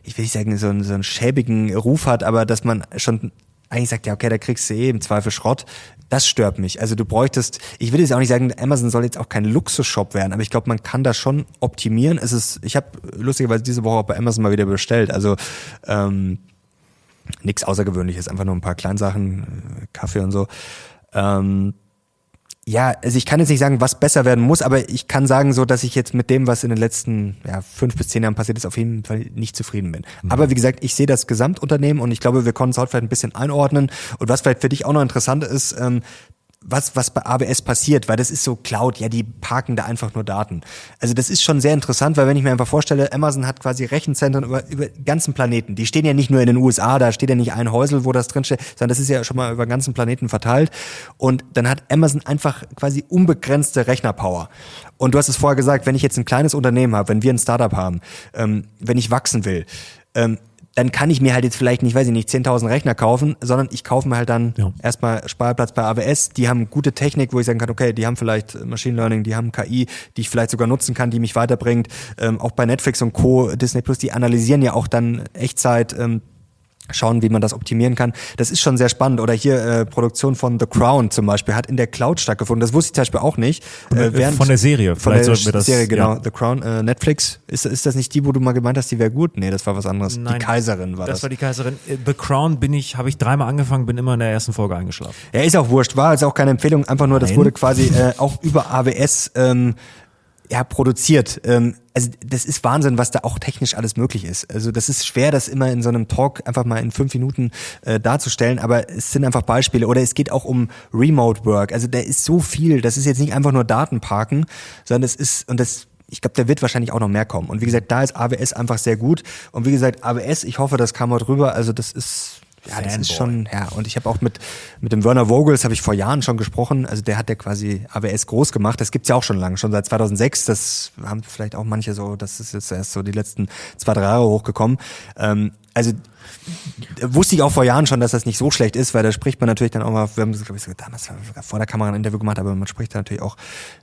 ich will nicht sagen, so, einen, so einen schäbigen Ruf hat, aber dass man schon eigentlich sagt, ja, okay, da kriegst du eh im Zweifel Schrott. Das stört mich. Also du bräuchtest, ich will jetzt auch nicht sagen, Amazon soll jetzt auch kein Luxusshop werden, aber ich glaube, man kann da schon optimieren. Es ist, ich habe lustigerweise diese Woche auch bei Amazon mal wieder bestellt. Also ähm, nichts Außergewöhnliches, einfach nur ein paar Kleinsachen, äh, Kaffee und so. Ähm, ja, also ich kann jetzt nicht sagen, was besser werden muss, aber ich kann sagen so, dass ich jetzt mit dem, was in den letzten ja, fünf bis zehn Jahren passiert ist, auf jeden Fall nicht zufrieden bin. Mhm. Aber wie gesagt, ich sehe das Gesamtunternehmen und ich glaube, wir konnten es heute vielleicht ein bisschen einordnen. Und was vielleicht für dich auch noch interessant ist, ähm, was, was bei AWS passiert, weil das ist so Cloud, ja, die parken da einfach nur Daten. Also das ist schon sehr interessant, weil wenn ich mir einfach vorstelle, Amazon hat quasi Rechenzentren über, über ganzen Planeten. Die stehen ja nicht nur in den USA, da steht ja nicht ein Häusel, wo das drinsteht, sondern das ist ja schon mal über ganzen Planeten verteilt. Und dann hat Amazon einfach quasi unbegrenzte Rechnerpower. Und du hast es vorher gesagt, wenn ich jetzt ein kleines Unternehmen habe, wenn wir ein Startup haben, ähm, wenn ich wachsen will, ähm, dann kann ich mir halt jetzt vielleicht nicht, weiß ich nicht, 10.000 Rechner kaufen, sondern ich kaufe mir halt dann ja. erstmal Sparplatz bei AWS. Die haben gute Technik, wo ich sagen kann, okay, die haben vielleicht Machine Learning, die haben KI, die ich vielleicht sogar nutzen kann, die mich weiterbringt. Ähm, auch bei Netflix und Co., Disney Plus, die analysieren ja auch dann Echtzeit ähm, schauen, wie man das optimieren kann. Das ist schon sehr spannend. Oder hier äh, Produktion von The Crown zum Beispiel hat in der Cloud stattgefunden. Das wusste ich zum Beispiel auch nicht.
Äh, während von der Serie.
Von Vielleicht der sollten wir das, Serie, genau. Ja. The Crown, äh, Netflix. Ist, ist das nicht die, wo du mal gemeint hast, die wäre gut? Nee, das war was anderes. Nein, die Kaiserin war das.
Das war die Kaiserin. Äh, The Crown bin ich, habe ich dreimal angefangen, bin immer in der ersten Folge eingeschlafen.
Ja, ist auch wurscht. War also auch keine Empfehlung. Einfach nur, Nein. das wurde quasi äh, auch über AWS ähm, ja, produziert. Ähm, also das ist Wahnsinn, was da auch technisch alles möglich ist. Also das ist schwer, das immer in so einem Talk einfach mal in fünf Minuten äh, darzustellen, aber es sind einfach Beispiele. Oder es geht auch um Remote Work. Also da ist so viel, das ist jetzt nicht einfach nur Datenparken, sondern es ist, und das ich glaube, da wird wahrscheinlich auch noch mehr kommen. Und wie gesagt, da ist AWS einfach sehr gut. Und wie gesagt, AWS, ich hoffe, das kam heute rüber. Also das ist ja, Fanboy. das ist schon, ja. Und ich habe auch mit, mit dem Werner Vogels habe ich vor Jahren schon gesprochen. Also der hat ja quasi AWS groß gemacht. Das gibt's ja auch schon lange, schon seit 2006. Das haben vielleicht auch manche so, das ist jetzt erst so die letzten zwei, drei Jahre hochgekommen. Ähm, also wusste ich auch vor Jahren schon, dass das nicht so schlecht ist, weil da spricht man natürlich dann auch mal, wir haben das, glaube ich, damals vor der Kamera ein Interview gemacht, aber man spricht da natürlich auch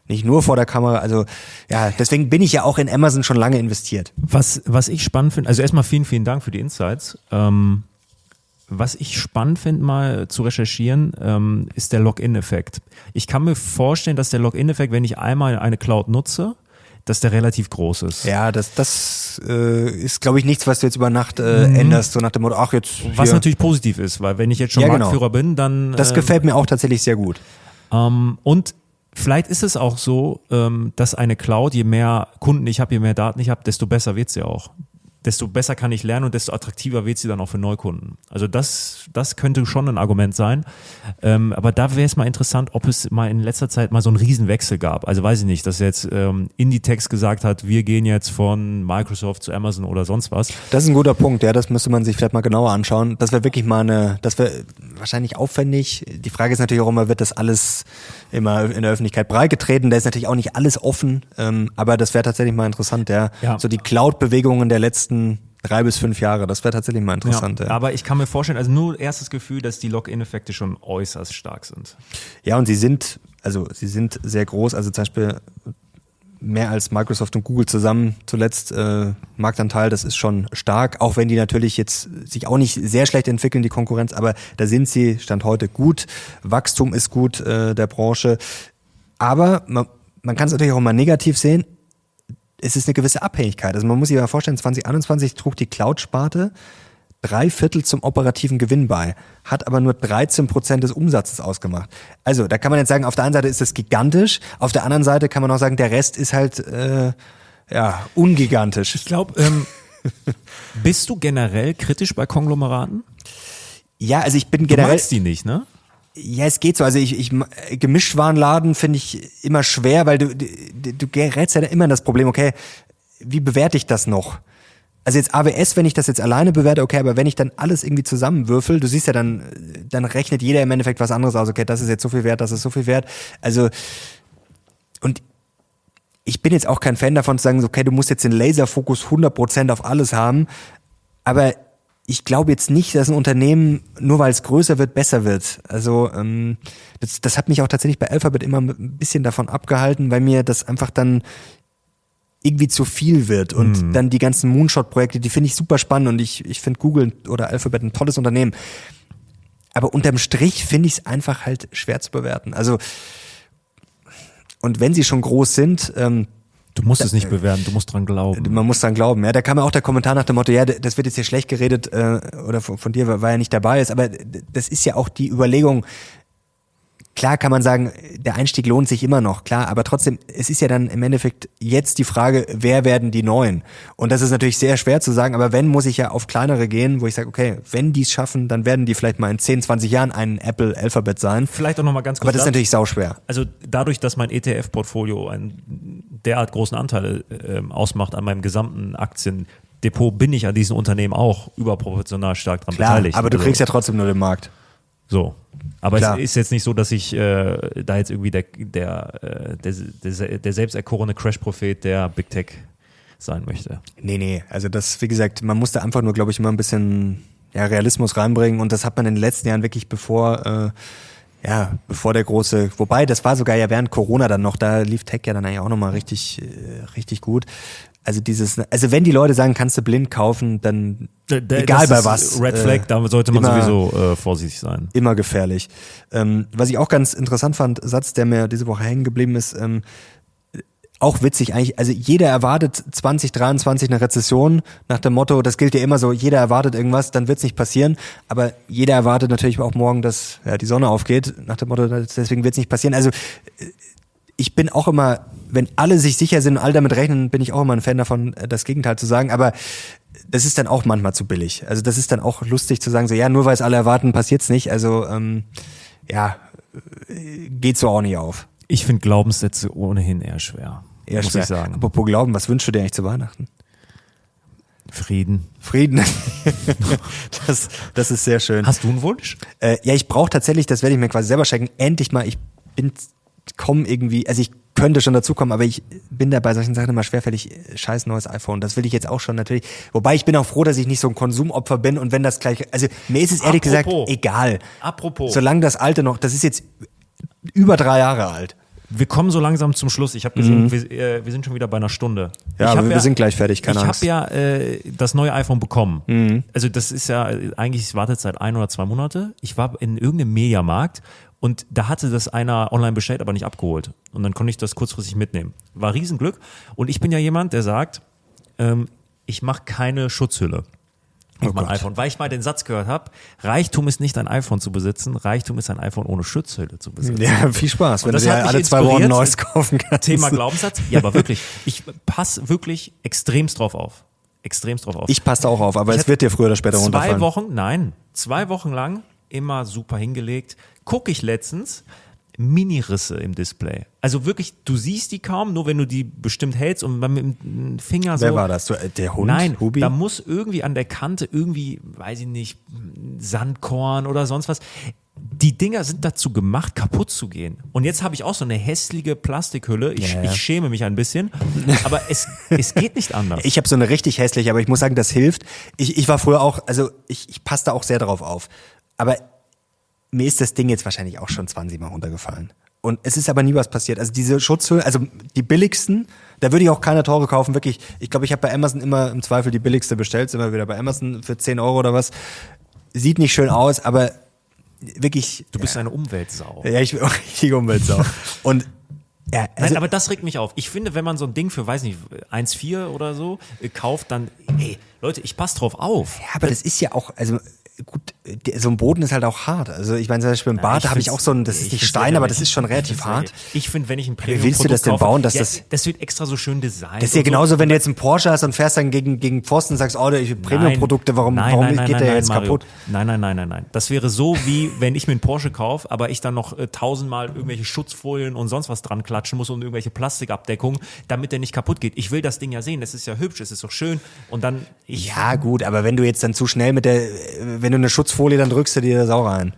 nicht nur vor der Kamera. Also ja, deswegen bin ich ja auch in Amazon schon lange investiert.
Was, was ich spannend finde, also erstmal vielen, vielen Dank für die Insights. Ähm was ich spannend finde, mal zu recherchieren, ähm, ist der Login-Effekt. Ich kann mir vorstellen, dass der Login-Effekt, wenn ich einmal eine Cloud nutze, dass der relativ groß ist.
Ja, das, das äh, ist, glaube ich, nichts, was du jetzt über Nacht äh, mhm. änderst, so nach dem Motto, ach jetzt. Hier.
Was natürlich positiv ist, weil wenn ich jetzt schon ja, genau. Marktführer bin, dann.
Das äh, gefällt mir auch tatsächlich sehr gut.
Ähm, und vielleicht ist es auch so, ähm, dass eine Cloud, je mehr Kunden ich habe, je mehr Daten ich habe, desto besser wird sie auch desto besser kann ich lernen und desto attraktiver wird sie dann auch für Neukunden. Also das, das könnte schon ein Argument sein. Ähm, aber da wäre es mal interessant, ob es mal in letzter Zeit mal so einen Riesenwechsel gab. Also weiß ich nicht, dass jetzt ähm, Inditex gesagt hat, wir gehen jetzt von Microsoft zu Amazon oder sonst was.
Das ist ein guter Punkt, ja, das müsste man sich vielleicht mal genauer anschauen. Das wäre wirklich mal eine, das wäre wahrscheinlich aufwendig. Die Frage ist natürlich auch immer, wird das alles immer in der Öffentlichkeit breitgetreten? Da ist natürlich auch nicht alles offen, ähm, aber das wäre tatsächlich mal interessant, ja. ja. So die Cloud-Bewegungen der letzten letzten drei bis fünf Jahre. Das wäre tatsächlich mal interessant.
Ja, ja. Aber ich kann mir vorstellen, also nur erstes Gefühl, dass die Login-Effekte schon äußerst stark sind.
Ja, und sie sind, also sie sind sehr groß. Also zum Beispiel mehr als Microsoft und Google zusammen zuletzt äh, Marktanteil, das ist schon stark, auch wenn die natürlich jetzt sich auch nicht sehr schlecht entwickeln, die Konkurrenz, aber da sind sie, Stand heute, gut. Wachstum ist gut äh, der Branche. Aber man, man kann es natürlich auch mal negativ sehen es ist eine gewisse Abhängigkeit. Also man muss sich mal vorstellen, 2021 trug die Cloud-Sparte drei Viertel zum operativen Gewinn bei, hat aber nur 13 Prozent des Umsatzes ausgemacht. Also da kann man jetzt sagen, auf der einen Seite ist das gigantisch, auf der anderen Seite kann man auch sagen, der Rest ist halt äh, ja ungigantisch.
Ich glaube, ähm, bist du generell kritisch bei Konglomeraten?
Ja, also ich bin generell. Du
magst die nicht, ne?
Ja, es geht so. Also ich, ich Gemischtwarenladen finde ich immer schwer, weil du, du, du gerätst ja immer in das Problem, okay, wie bewerte ich das noch? Also jetzt AWS, wenn ich das jetzt alleine bewerte, okay, aber wenn ich dann alles irgendwie zusammenwürfel, du siehst ja dann, dann rechnet jeder im Endeffekt was anderes aus, okay, das ist jetzt so viel wert, das ist so viel wert. Also, und ich bin jetzt auch kein Fan davon zu sagen, okay, du musst jetzt den Laserfokus 100% auf alles haben, aber ich glaube jetzt nicht, dass ein Unternehmen, nur weil es größer wird, besser wird. Also ähm, das, das hat mich auch tatsächlich bei Alphabet immer ein bisschen davon abgehalten, weil mir das einfach dann irgendwie zu viel wird. Und mhm. dann die ganzen Moonshot-Projekte, die finde ich super spannend und ich, ich finde Google oder Alphabet ein tolles Unternehmen. Aber unterm Strich finde ich es einfach halt schwer zu bewerten. Also und wenn sie schon groß sind, ähm,
Du musst da, es nicht bewerten, du musst dran glauben.
Man muss dran glauben, ja. Da kam ja auch der Kommentar nach dem Motto, ja, das wird jetzt hier schlecht geredet, äh, oder von, von dir, weil er nicht dabei ist, aber das ist ja auch die Überlegung, Klar kann man sagen, der Einstieg lohnt sich immer noch, klar, aber trotzdem, es ist ja dann im Endeffekt jetzt die Frage, wer werden die Neuen? Und das ist natürlich sehr schwer zu sagen, aber wenn, muss ich ja auf kleinere gehen, wo ich sage, okay, wenn die es schaffen, dann werden die vielleicht mal in 10, 20 Jahren ein Apple Alphabet sein.
Vielleicht auch nochmal ganz kurz.
Aber das ist natürlich sauschwer.
Also dadurch, dass mein ETF-Portfolio einen derart großen Anteil äh, ausmacht an meinem gesamten Aktiendepot, bin ich an diesen Unternehmen auch überproportional stark dran
Klar,
beteiligt.
Aber du kriegst ja trotzdem nur den Markt.
So. Aber Klar. es ist jetzt nicht so, dass ich äh, da jetzt irgendwie der, der, äh, der, der, der selbst erkorene Crash-Prophet der Big Tech sein möchte.
Nee, nee. Also das, wie gesagt, man musste einfach nur, glaube ich, mal ein bisschen ja, Realismus reinbringen und das hat man in den letzten Jahren wirklich bevor äh, ja, bevor der große, wobei, das war sogar ja während Corona dann noch, da lief Tech ja dann eigentlich auch nochmal richtig, äh, richtig gut. Also dieses, also wenn die Leute sagen, kannst du blind kaufen, dann
da, da, egal bei was. Red Flag, äh, da sollte man immer, sowieso äh, vorsichtig sein.
Immer gefährlich. Ähm, was ich auch ganz interessant fand, Satz, der mir diese Woche hängen geblieben ist, ähm, auch witzig eigentlich, also jeder erwartet 2023 eine Rezession nach dem Motto, das gilt ja immer so, jeder erwartet irgendwas, dann wird es nicht passieren, aber jeder erwartet natürlich auch morgen, dass ja, die Sonne aufgeht, nach dem Motto, deswegen wird es nicht passieren. Also ich bin auch immer, wenn alle sich sicher sind und alle damit rechnen, bin ich auch immer ein Fan davon, äh, das Gegenteil zu sagen. Aber das ist dann auch manchmal zu billig. Also das ist dann auch lustig zu sagen, so ja, nur weil es alle erwarten, passiert's nicht. Also ähm, ja, äh, geht so auch nicht auf.
Ich finde Glaubenssätze ohnehin eher schwer. Eher muss schwer. ich sagen.
Apropos Glauben, was wünschst du dir eigentlich zu Weihnachten?
Frieden.
Frieden. das, das ist sehr schön.
Hast du einen Wunsch?
Äh, ja, ich brauche tatsächlich, das werde ich mir quasi selber schenken, endlich mal, ich bin komme irgendwie, also ich könnte schon dazukommen, aber ich bin da bei solchen Sachen immer schwerfällig, scheiß neues iPhone. Das will ich jetzt auch schon natürlich. Wobei ich bin auch froh, dass ich nicht so ein Konsumopfer bin und wenn das gleich, also mir ist es ehrlich Apropos. gesagt egal.
Apropos.
Solange das alte noch, das ist jetzt über drei Jahre alt.
Wir kommen so langsam zum Schluss. Ich habe gesehen, wir, äh, wir sind schon wieder bei einer Stunde.
Mhm. Ja,
ich
aber wir sind gleich fertig, keine
ich
Angst. Mhm.
habe ja äh, das neue iPhone bekommen. Also das ist ja äh, eigentlich, es wartet seit ein oder zwei Monate. Ich war in irgendeinem Mediamarkt und da hatte das einer online bestellt, aber nicht abgeholt. Und dann konnte ich das kurzfristig mitnehmen. War Riesenglück. Und ich bin ja jemand, der sagt, ähm, ich mache keine Schutzhülle auf
Oh
mein
Gott.
iPhone, weil ich mal den Satz gehört habe, Reichtum ist nicht ein iPhone zu besitzen, Reichtum ist ein iPhone ohne Schutzhülle zu besitzen.
Ja, viel Spaß, wenn du
das
dir alle zwei Wochen neues kaufen kannst.
Thema Glaubenssatz. Ja, aber wirklich, ich passe wirklich extremst drauf auf. Extremst drauf auf.
Ich passe auch auf, aber
Ich
es wird dir früher oder später
zwei
runterfallen.
Wochen, nein, zwei Wochen lang immer super hingelegt. Gucke ich letztens Minirisse im Display. Also wirklich, du siehst die kaum, nur wenn du die bestimmt hältst und mit dem Finger so.
Wer war das? Äh, Der Hund?
Nein,
Hubi?
da muss irgendwie an der Kante irgendwie, weiß ich nicht, Sandkorn oder sonst was. Die Dinger sind dazu gemacht, kaputt zu gehen. Und jetzt habe ich auch so eine hässliche Plastikhülle. Ich,
Ja, ja.
ich schäme mich ein bisschen, aber es, es geht nicht anders.
Ich habe so eine richtig hässliche, aber ich muss sagen, das hilft. Ich, ich war früher auch, also ich, ich passe da auch sehr drauf auf. Aber mir ist das Ding jetzt wahrscheinlich auch schon 20 Mal runtergefallen. Und es ist aber nie was passiert. Also diese Schutzhüllen, also die billigsten, da würde ich auch keine teure kaufen. Wirklich, ich glaube, ich habe bei Amazon immer im Zweifel die billigste bestellt. Sind wir wieder bei Amazon für 10 Euro oder was. Sieht nicht schön aus, aber wirklich.
du bist eine Umweltsau.
Ja, ich bin auch richtig Umweltsau. Und ja, also,
Nein, aber das regt mich auf. Ich finde, wenn man so ein Ding für, weiß nicht, 1,4 oder so äh, kauft, dann, ey, Leute, ich passe drauf auf.
Ja, aber das ist ja auch, also gut, so ein Boden ist halt auch hart. Also ich meine zum Beispiel im Bad, da habe ich auch so ein, das ist nicht Stein, aber das ist schon relativ hart.
Ich finde, wenn ich ein Premium
willst du das denn bauen, dass
ja,
das-
das wird extra so schön designt.
Das ist ja genauso, wenn du jetzt einen Porsche hast und fährst dann gegen, gegen Pfosten und sagst, oh, ich Premium-Produkte, warum,
nein,
warum
nein, nein,
geht der jetzt
Mario.
kaputt?
Nein, nein, nein, nein, nein. Das wäre so wie, wenn ich mir einen Porsche kaufe, aber ich dann noch äh, tausendmal irgendwelche Schutzfolien und sonst was dran klatschen muss und irgendwelche Plastikabdeckungen, damit der nicht kaputt geht. Ich will das Ding ja sehen. Das ist ja hübsch, es ist doch schön. Und dann, ich,
Ja, gut, aber wenn du jetzt dann zu schnell mit der, wenn du eine Schutzfolie, dann drückst du dir das auch rein.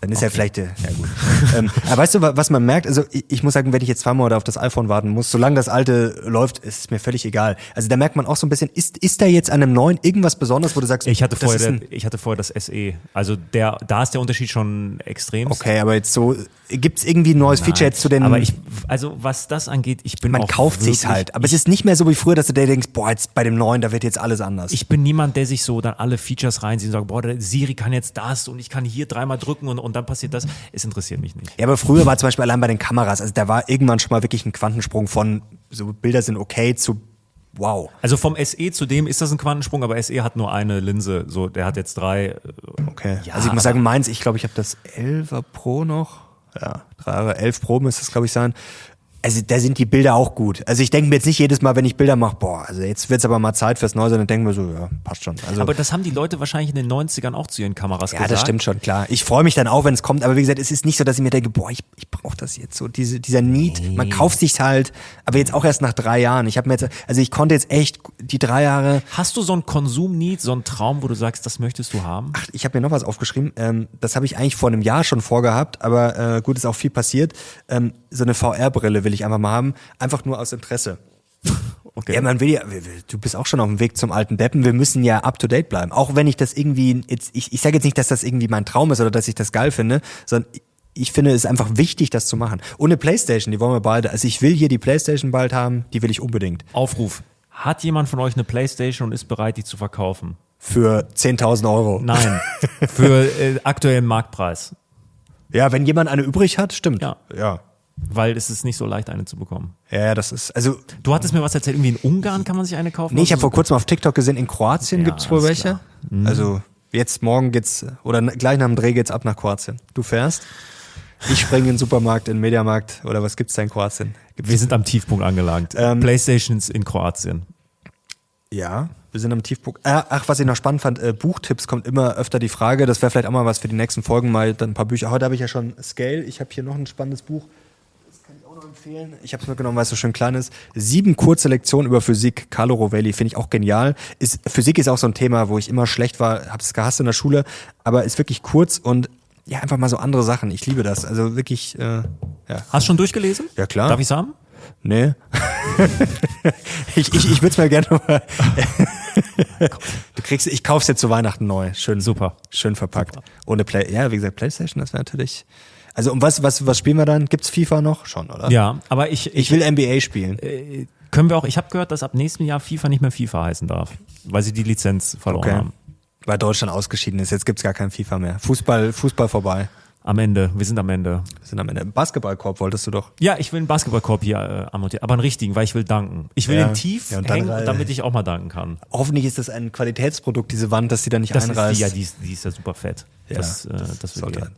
Dann ist ja vielleicht, äh, ja gut. ähm, aber weißt du, wa- was man merkt? Also ich, ich muss sagen, wenn ich jetzt zweimal oder auf das iPhone warten muss, solange das alte läuft, ist es mir völlig egal. Also da merkt man auch so ein bisschen, ist, ist da jetzt an einem neuen irgendwas Besonderes, wo du sagst,
ich hatte vorher, der, ich hatte vorher das SE. Also der, da ist der Unterschied schon extrem.
Okay, aber jetzt so, gibt's irgendwie ein neues Feature jetzt zu den.
Aber ich, also was das angeht, ich bin
man kauft sich's halt. Aber es ist nicht mehr so wie früher, dass du dir denkst, boah, jetzt bei dem neuen, da wird jetzt alles anders.
Ich bin niemand, der sich so dann alle Features reinzieht und sagt, boah, der Siri kann jetzt das und ich kann hier dreimal drücken und, und dann passiert das. Es interessiert mich nicht.
ja, aber früher war zum Beispiel allein bei den Kameras, also da war irgendwann schon mal wirklich ein Quantensprung von so Bilder sind okay zu wow.
Also vom SE zu dem ist das ein Quantensprung, aber SE hat nur eine Linse. So, der hat jetzt drei. äh,
Okay.
Ja,
also ich muss sagen, meins, ich glaube, ich habe das 11er Pro noch. Ja, drei Jahre, 11 Pro müsste es, glaube ich, sein. Also da sind die Bilder auch gut. Also ich denke mir jetzt nicht jedes Mal, wenn ich Bilder mache, boah, also jetzt wird's aber mal Zeit fürs Neue sein, dann denken wir so, ja, passt schon. Also,
Aber das haben die Leute wahrscheinlich in den 90ern auch zu ihren Kameras
Ja,
gesagt.
das stimmt schon, klar. Ich freue mich dann auch, wenn es kommt, aber wie gesagt, es ist nicht so, dass ich mir denke, boah, ich, ich brauche das jetzt so, diese, dieser Need. Man kauft sich halt, aber jetzt auch erst nach drei Jahren. Ich habe mir jetzt, also ich konnte jetzt echt die drei Jahre,
Hast du so einen Konsum-Need, so einen Traum, wo du sagst, das möchtest du haben?
ach, ich habe mir noch was aufgeschrieben, ähm, das habe ich eigentlich vor einem Jahr schon vorgehabt, aber äh, gut, ist auch viel passiert. Ähm, so eine VR-Brille will ich einfach mal haben, einfach nur aus Interesse.
Okay.
Ja, man will ja, du bist auch schon auf dem Weg zum alten Deppen. Wir müssen ja up to date bleiben. Auch wenn ich das irgendwie, jetzt, ich, ich sage jetzt nicht, dass das irgendwie mein Traum ist oder dass ich das geil finde, sondern ich finde es ist einfach wichtig, das zu machen. Und eine Playstation, die wollen wir beide. Also ich will hier die Playstation bald haben, die will ich unbedingt.
Aufruf. Hat jemand von euch eine Playstation und ist bereit, die zu verkaufen?
Für 10.000 Euro.
Nein. Für äh, aktuellen Marktpreis.
Ja, wenn jemand eine übrig hat, stimmt.
Ja.
Ja.
Weil es ist nicht so leicht, eine zu bekommen.
Ja, das ist, also,
Du hattest mir was erzählt, irgendwie in Ungarn kann man sich eine kaufen?
nee, ich habe vor kurzem auf TikTok gesehen, in Kroatien
Ja,
gibt's wohl welche.
Mhm.
Also, jetzt morgen geht's, oder gleich nach dem Dreh geht's ab nach Kroatien. Du fährst? Ich springe in den Supermarkt, in den Mediamarkt, oder was gibt's da in Kroatien?
Wir sind am Tiefpunkt angelangt.
Ähm,
Playstations in Kroatien.
Ja, wir sind am Tiefpunkt. Ah, ach, was ich noch spannend fand, äh, Buchtipps kommt immer öfter die Frage. Das wäre vielleicht auch mal was für die nächsten Folgen, mal dann ein paar Bücher. Heute habe ich ja schon Scale. Ich habe hier noch ein spannendes Buch. Das kann ich auch noch empfehlen. Ich habe es mitgenommen, weil es so schön klein ist. Sieben kurze Lektionen über Physik. Carlo Rovelli finde ich auch genial. Ist, Physik ist auch so ein Thema, wo ich immer schlecht war, habe es gehasst in der Schule, aber ist wirklich kurz und ja, einfach mal so andere Sachen. Ich liebe das. Also wirklich, äh, ja.
Hast du schon durchgelesen?
Ja, klar.
Darf ich haben?
Nee. ich ich, ich würde es mir gerne mal. du kriegst, ich kauf's jetzt zu Weihnachten neu. Schön,
Super.
Schön verpackt. Ohne Play. Ja, wie gesagt, Playstation, das wäre natürlich. Also um was, was, was spielen wir dann? Gibt's FIFA noch? Schon, oder?
Ja, aber ich,
Ich will NBA spielen.
können wir auch, ich habe gehört, dass ab nächstem Jahr FIFA nicht mehr FIFA heißen darf, weil sie die Lizenz verloren
Okay.
haben.
Weil Deutschland ausgeschieden ist. Jetzt gibt's gar kein FIFA mehr. Fußball, Fußball vorbei.
Am Ende, wir sind am Ende.
Wir sind am Ende. Basketballkorb wolltest du doch.
Ja, ich will einen Basketballkorb hier äh, amortieren, aber einen richtigen, weil ich will danken. Ich will
Ja.
den tief
Ja,
hängen,
rein.
damit ich auch mal danken kann.
Hoffentlich ist das ein Qualitätsprodukt, diese Wand, dass die da nicht
Das ist
einreißt.
die, ja, die ist, die ist ja super fett.
Ja.
Das, äh, das will
Sollte.
gehen.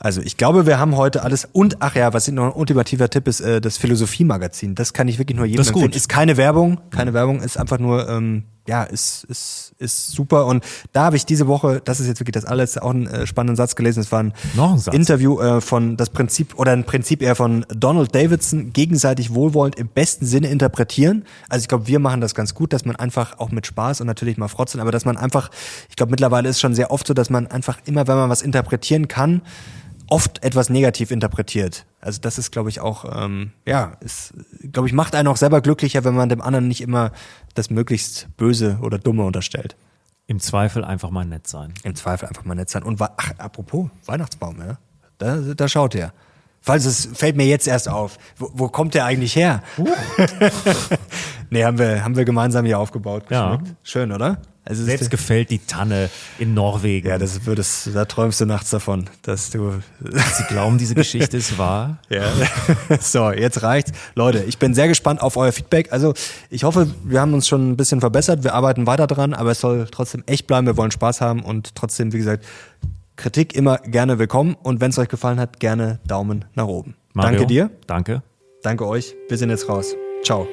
Also ich glaube, wir haben heute alles. Und ach ja, was noch ein ultimativer Tipp ist, äh, das Philosophie-Magazin. Das kann ich wirklich nur jedem
Das ist gut.
empfehlen. Ist keine Werbung, keine Werbung, ist einfach nur, ähm, ja, ist, ist, ist super. Und da habe ich diese Woche, das ist jetzt wirklich das allerletzte, auch einen äh, spannenden Satz gelesen. Es war ein
ein.
Interview äh, von das Prinzip oder ein Prinzip eher von Donald Davidson, gegenseitig wohlwollend im besten Sinne interpretieren. Also ich glaube, wir machen das ganz gut, dass man einfach auch mit Spaß und natürlich mal frotzeln, aber dass man einfach, ich glaube, mittlerweile ist schon sehr oft so, dass man einfach immer, wenn man was interpretieren kann, oft etwas negativ interpretiert. Also das ist, glaube ich, auch, ähm, ja, ist, glaube ich, macht einen auch selber glücklicher, wenn man dem anderen nicht immer das möglichst Böse oder Dumme unterstellt.
Im Zweifel einfach mal nett sein.
Im Zweifel einfach mal nett sein. Und ach, apropos Weihnachtsbaum, ja, da, da schaut er. Falls es fällt mir jetzt erst auf. Wo, wo kommt der eigentlich her? nee, haben wir, haben wir gemeinsam hier aufgebaut.
Ja.
geschmückt. Schön, oder? Also
Selbst gefällt die Tanne in Norwegen.
ja, das würdest, da träumst du nachts davon, dass du
Sie glauben, diese Geschichte ist wahr?
Ja. so, jetzt reicht's. Leute, ich bin sehr gespannt auf euer Feedback. Also, ich hoffe, wir haben uns schon ein bisschen verbessert. Wir arbeiten weiter dran, aber es soll trotzdem echt bleiben. Wir wollen Spaß haben und trotzdem, wie gesagt, Kritik immer gerne willkommen. Und wenn es euch gefallen hat, gerne Daumen nach oben.
Mario,
Danke dir.
Danke.
Danke euch. Wir sind jetzt raus. Ciao.